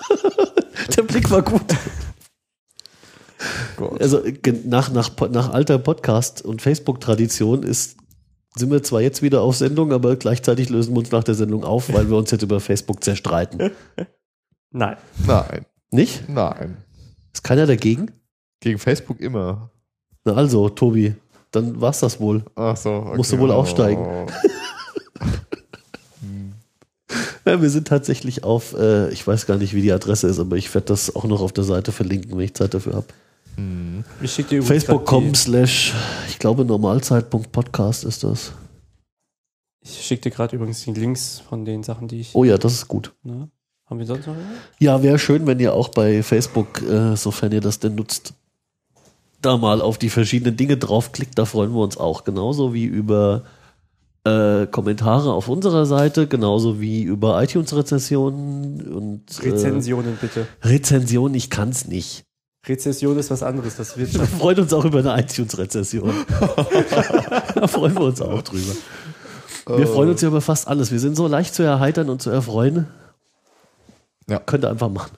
Speaker 3: (laughs)
Speaker 2: Der Blick war gut.
Speaker 3: Gott.
Speaker 2: Also nach, nach, nach alter Podcast- und Facebook-Tradition ist, sind wir zwar jetzt wieder auf Sendung, aber gleichzeitig lösen wir uns nach der Sendung auf, weil wir uns jetzt über Facebook zerstreiten. (laughs)
Speaker 4: Nein.
Speaker 3: Nein,
Speaker 2: Nicht?
Speaker 3: nein.
Speaker 2: Ist keiner dagegen?
Speaker 3: Gegen Facebook immer.
Speaker 2: Na also, Tobi, dann war's das wohl.
Speaker 3: Ach so. Okay.
Speaker 2: Musst du wohl
Speaker 3: Oh. (laughs)
Speaker 2: Ja, wir sind tatsächlich auf, äh, ich weiß gar nicht, wie die Adresse ist, aber ich werde das auch noch auf der Seite verlinken, wenn ich Zeit dafür habe.
Speaker 3: Hm.
Speaker 4: Übrigens
Speaker 2: Facebook.com slash, ich glaube, Normalzeit.podcast ist das.
Speaker 4: Ich schicke dir gerade übrigens die Links von den Sachen, die ich.
Speaker 2: Oh ja, das ist gut.
Speaker 4: Ne? Haben wir sonst noch? was?
Speaker 2: Ja, wäre schön, wenn ihr auch bei Facebook, äh, sofern ihr das denn nutzt, da mal auf die verschiedenen Dinge draufklickt. Da freuen wir uns auch. Genauso wie über äh, Kommentare auf unserer Seite, genauso wie über iTunes-Rezessionen und
Speaker 4: Rezensionen bitte.
Speaker 2: Äh, Rezensionen. Ich kann's nicht.
Speaker 4: Rezession ist was anderes, das wird (laughs)
Speaker 2: Wir freuen uns auch über eine iTunes-Rezession. (laughs) da freuen wir uns auch drüber. Wir freuen uns ja über fast alles. Wir sind so leicht zu erheitern und zu erfreuen.
Speaker 3: Ja.
Speaker 2: Könnt ihr einfach machen.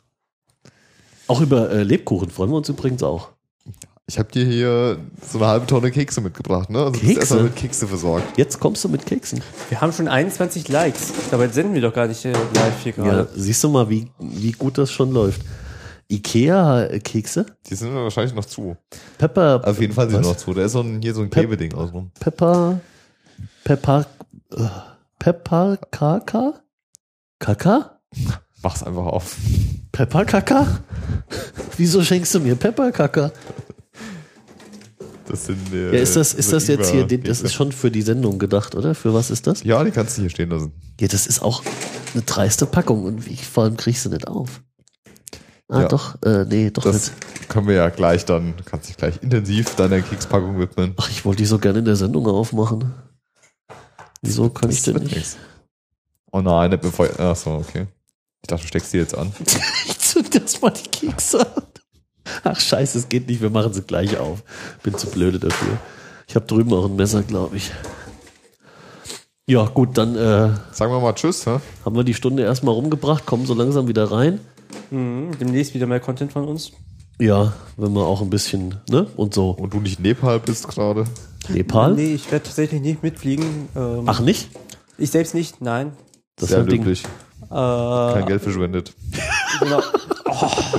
Speaker 2: Auch über äh, Lebkuchen freuen wir uns übrigens auch.
Speaker 3: Ich habe dir hier so eine halbe Tonne Kekse mitgebracht, ne? Also du bist
Speaker 2: Kekse?
Speaker 3: erstmal mit Kekse versorgt.
Speaker 2: Jetzt kommst du mit Keksen.
Speaker 4: Wir haben schon 21 Likes. Dabei senden wir doch gar nicht äh, live hier
Speaker 2: Ja,
Speaker 4: gerade.
Speaker 2: siehst du mal, wie, wie gut das schon läuft. Ikea-Kekse?
Speaker 3: Die sind wahrscheinlich noch zu.
Speaker 2: Pepper.
Speaker 3: Auf jeden Fall sind
Speaker 2: was?
Speaker 3: sie noch zu. Da ist so ein, hier so ein Klebeding außenrum.
Speaker 2: Pepper. Pepper. äh, Pepper Kaka? Kaka?
Speaker 3: Mach's einfach auf.
Speaker 2: Pepper Kaka? Wieso schenkst du mir Pepper Kaka?
Speaker 3: Das sind, äh,
Speaker 2: Ja, ist das, ist das jetzt hier, das ist schon für die Sendung gedacht, oder? Für was ist das?
Speaker 3: Ja, die kannst du hier stehen lassen.
Speaker 2: Ja, das ist auch eine dreiste Packung und wie, vor allem kriegst du nicht auf. Ah,
Speaker 3: Ja.
Speaker 2: doch, äh, nee, doch
Speaker 3: Das
Speaker 2: nicht.
Speaker 3: können wir ja gleich dann, du kannst dich gleich intensiv deiner Kekspackung widmen.
Speaker 2: Ach, ich wollte die so gerne in der Sendung aufmachen. Wieso kann ich denn nicht?
Speaker 3: nix. Oh nein, bevor, ach so, okay. Ich dachte, du steckst die jetzt an. (laughs)
Speaker 2: Ich zünd das mal die Kekse an. Ach scheiße, es geht nicht, wir machen sie gleich auf. Bin zu blöde dafür. Ich habe drüben auch ein Messer, glaube ich. Ja, gut, dann äh,
Speaker 3: Sagen wir mal Tschüss, hä?
Speaker 2: haben wir die Stunde erstmal rumgebracht, kommen so langsam wieder rein.
Speaker 4: Mhm, demnächst wieder mehr Content von uns.
Speaker 2: Ja, wenn wir auch ein bisschen, ne? Und so.
Speaker 3: Und du nicht Nepal bist gerade.
Speaker 2: Nepal?
Speaker 4: Nee, ich werde tatsächlich nicht mitfliegen. Ähm,
Speaker 2: Ach nicht?
Speaker 4: Ich selbst nicht, nein.
Speaker 2: Das
Speaker 3: Sehr
Speaker 2: ist ein Ding.
Speaker 4: Äh,
Speaker 3: Kein Geld verschwendet.
Speaker 4: genau.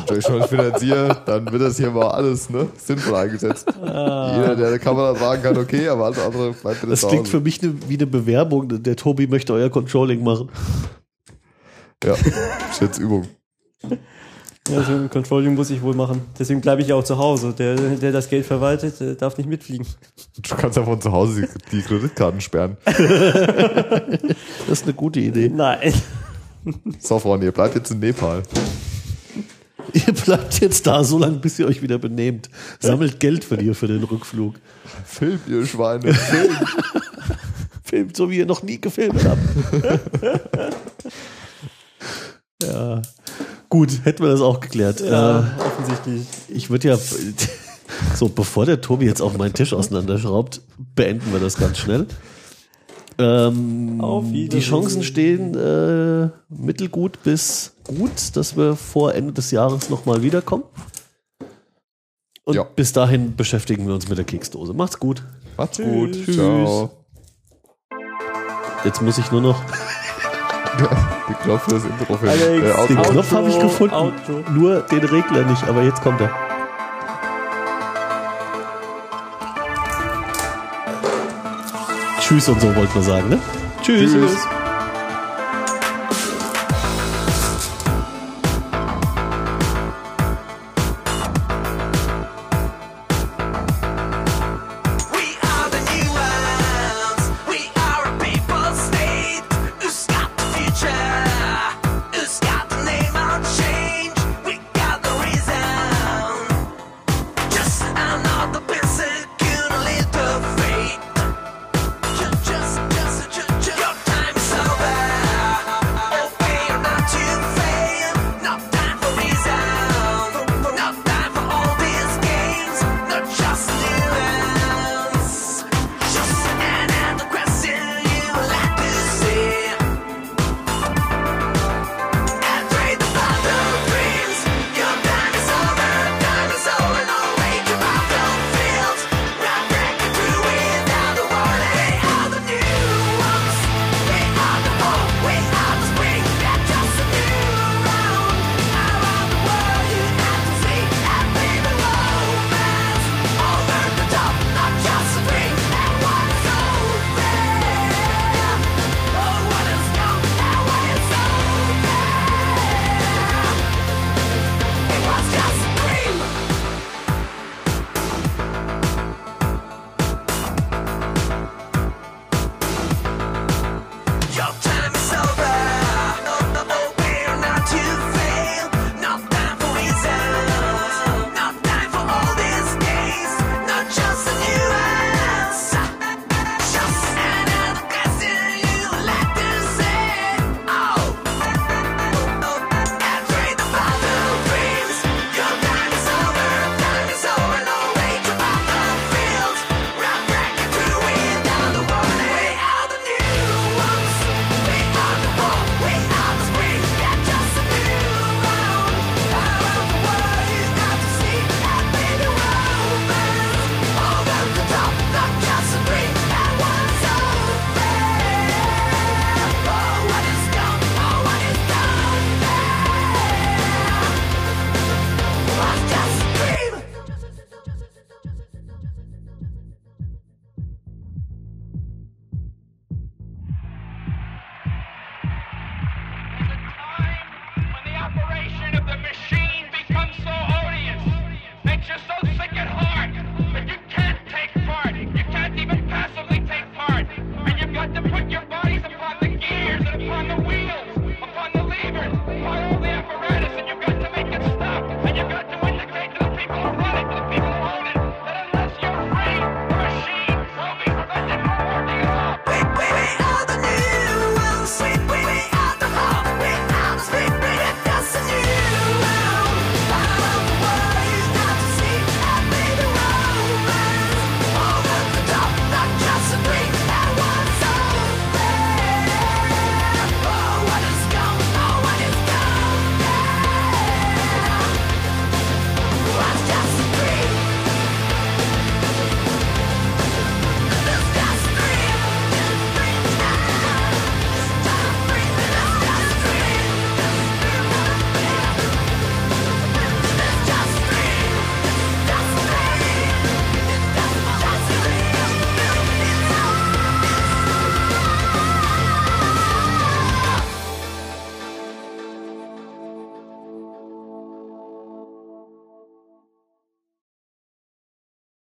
Speaker 3: Wenn ich schon finanziere, dann wird das hier mal alles ne, sinnvoll eingesetzt. Jeder, der eine Kamera tragen kann, okay, aber alles andere bleibt
Speaker 2: Das klingt für mich ne, wie eine Bewerbung. Der Tobi möchte euer Controlling machen.
Speaker 3: Ja, ist jetzt Übung.
Speaker 4: Ja, so ein Controlling muss ich wohl machen. Deswegen bleibe ich ja auch zu Hause. Der, der das Geld verwaltet, der darf nicht mitfliegen.
Speaker 3: Du kannst ja von zu Hause die, die Kreditkarten sperren. (laughs)
Speaker 2: Das ist eine gute Idee.
Speaker 4: Nein. (laughs)
Speaker 3: So, Freunde, ihr bleibt jetzt in Nepal. (laughs)
Speaker 2: Ihr bleibt jetzt da so lange, bis ihr euch wieder benehmt. Sammelt Geld für dir für den Rückflug.
Speaker 3: Filmt, ihr Schweine, filmt. (laughs)
Speaker 2: Filmt so, wie ihr noch nie gefilmt habt. ja. Gut, hätten wir das auch geklärt.
Speaker 4: Ja,
Speaker 2: Äh,
Speaker 4: offensichtlich.
Speaker 2: ich würde ja, so bevor der Tobi jetzt auch meinen Tisch auseinanderschraubt, beenden wir das ganz schnell. Ähm, die. Chancen stehen äh, mittelgut bis gut, dass wir vor Ende des Jahres nochmal wiederkommen. Und
Speaker 3: Ja.
Speaker 2: bis dahin beschäftigen wir uns mit der Keksdose. Macht's gut.
Speaker 3: Macht's gut.
Speaker 2: Tschüss.
Speaker 3: Ciao.
Speaker 2: Jetzt muss ich nur noch. (laughs)
Speaker 3: Die Knopf für das Intro finden.
Speaker 4: Alex,
Speaker 3: Äh.
Speaker 2: Den Knopf habe ich gefunden.
Speaker 4: Outro.
Speaker 2: Nur den Regler nicht, aber jetzt kommt er. Tschüss und so wollten wir sagen, ne? Tschüss.
Speaker 3: Tschüss.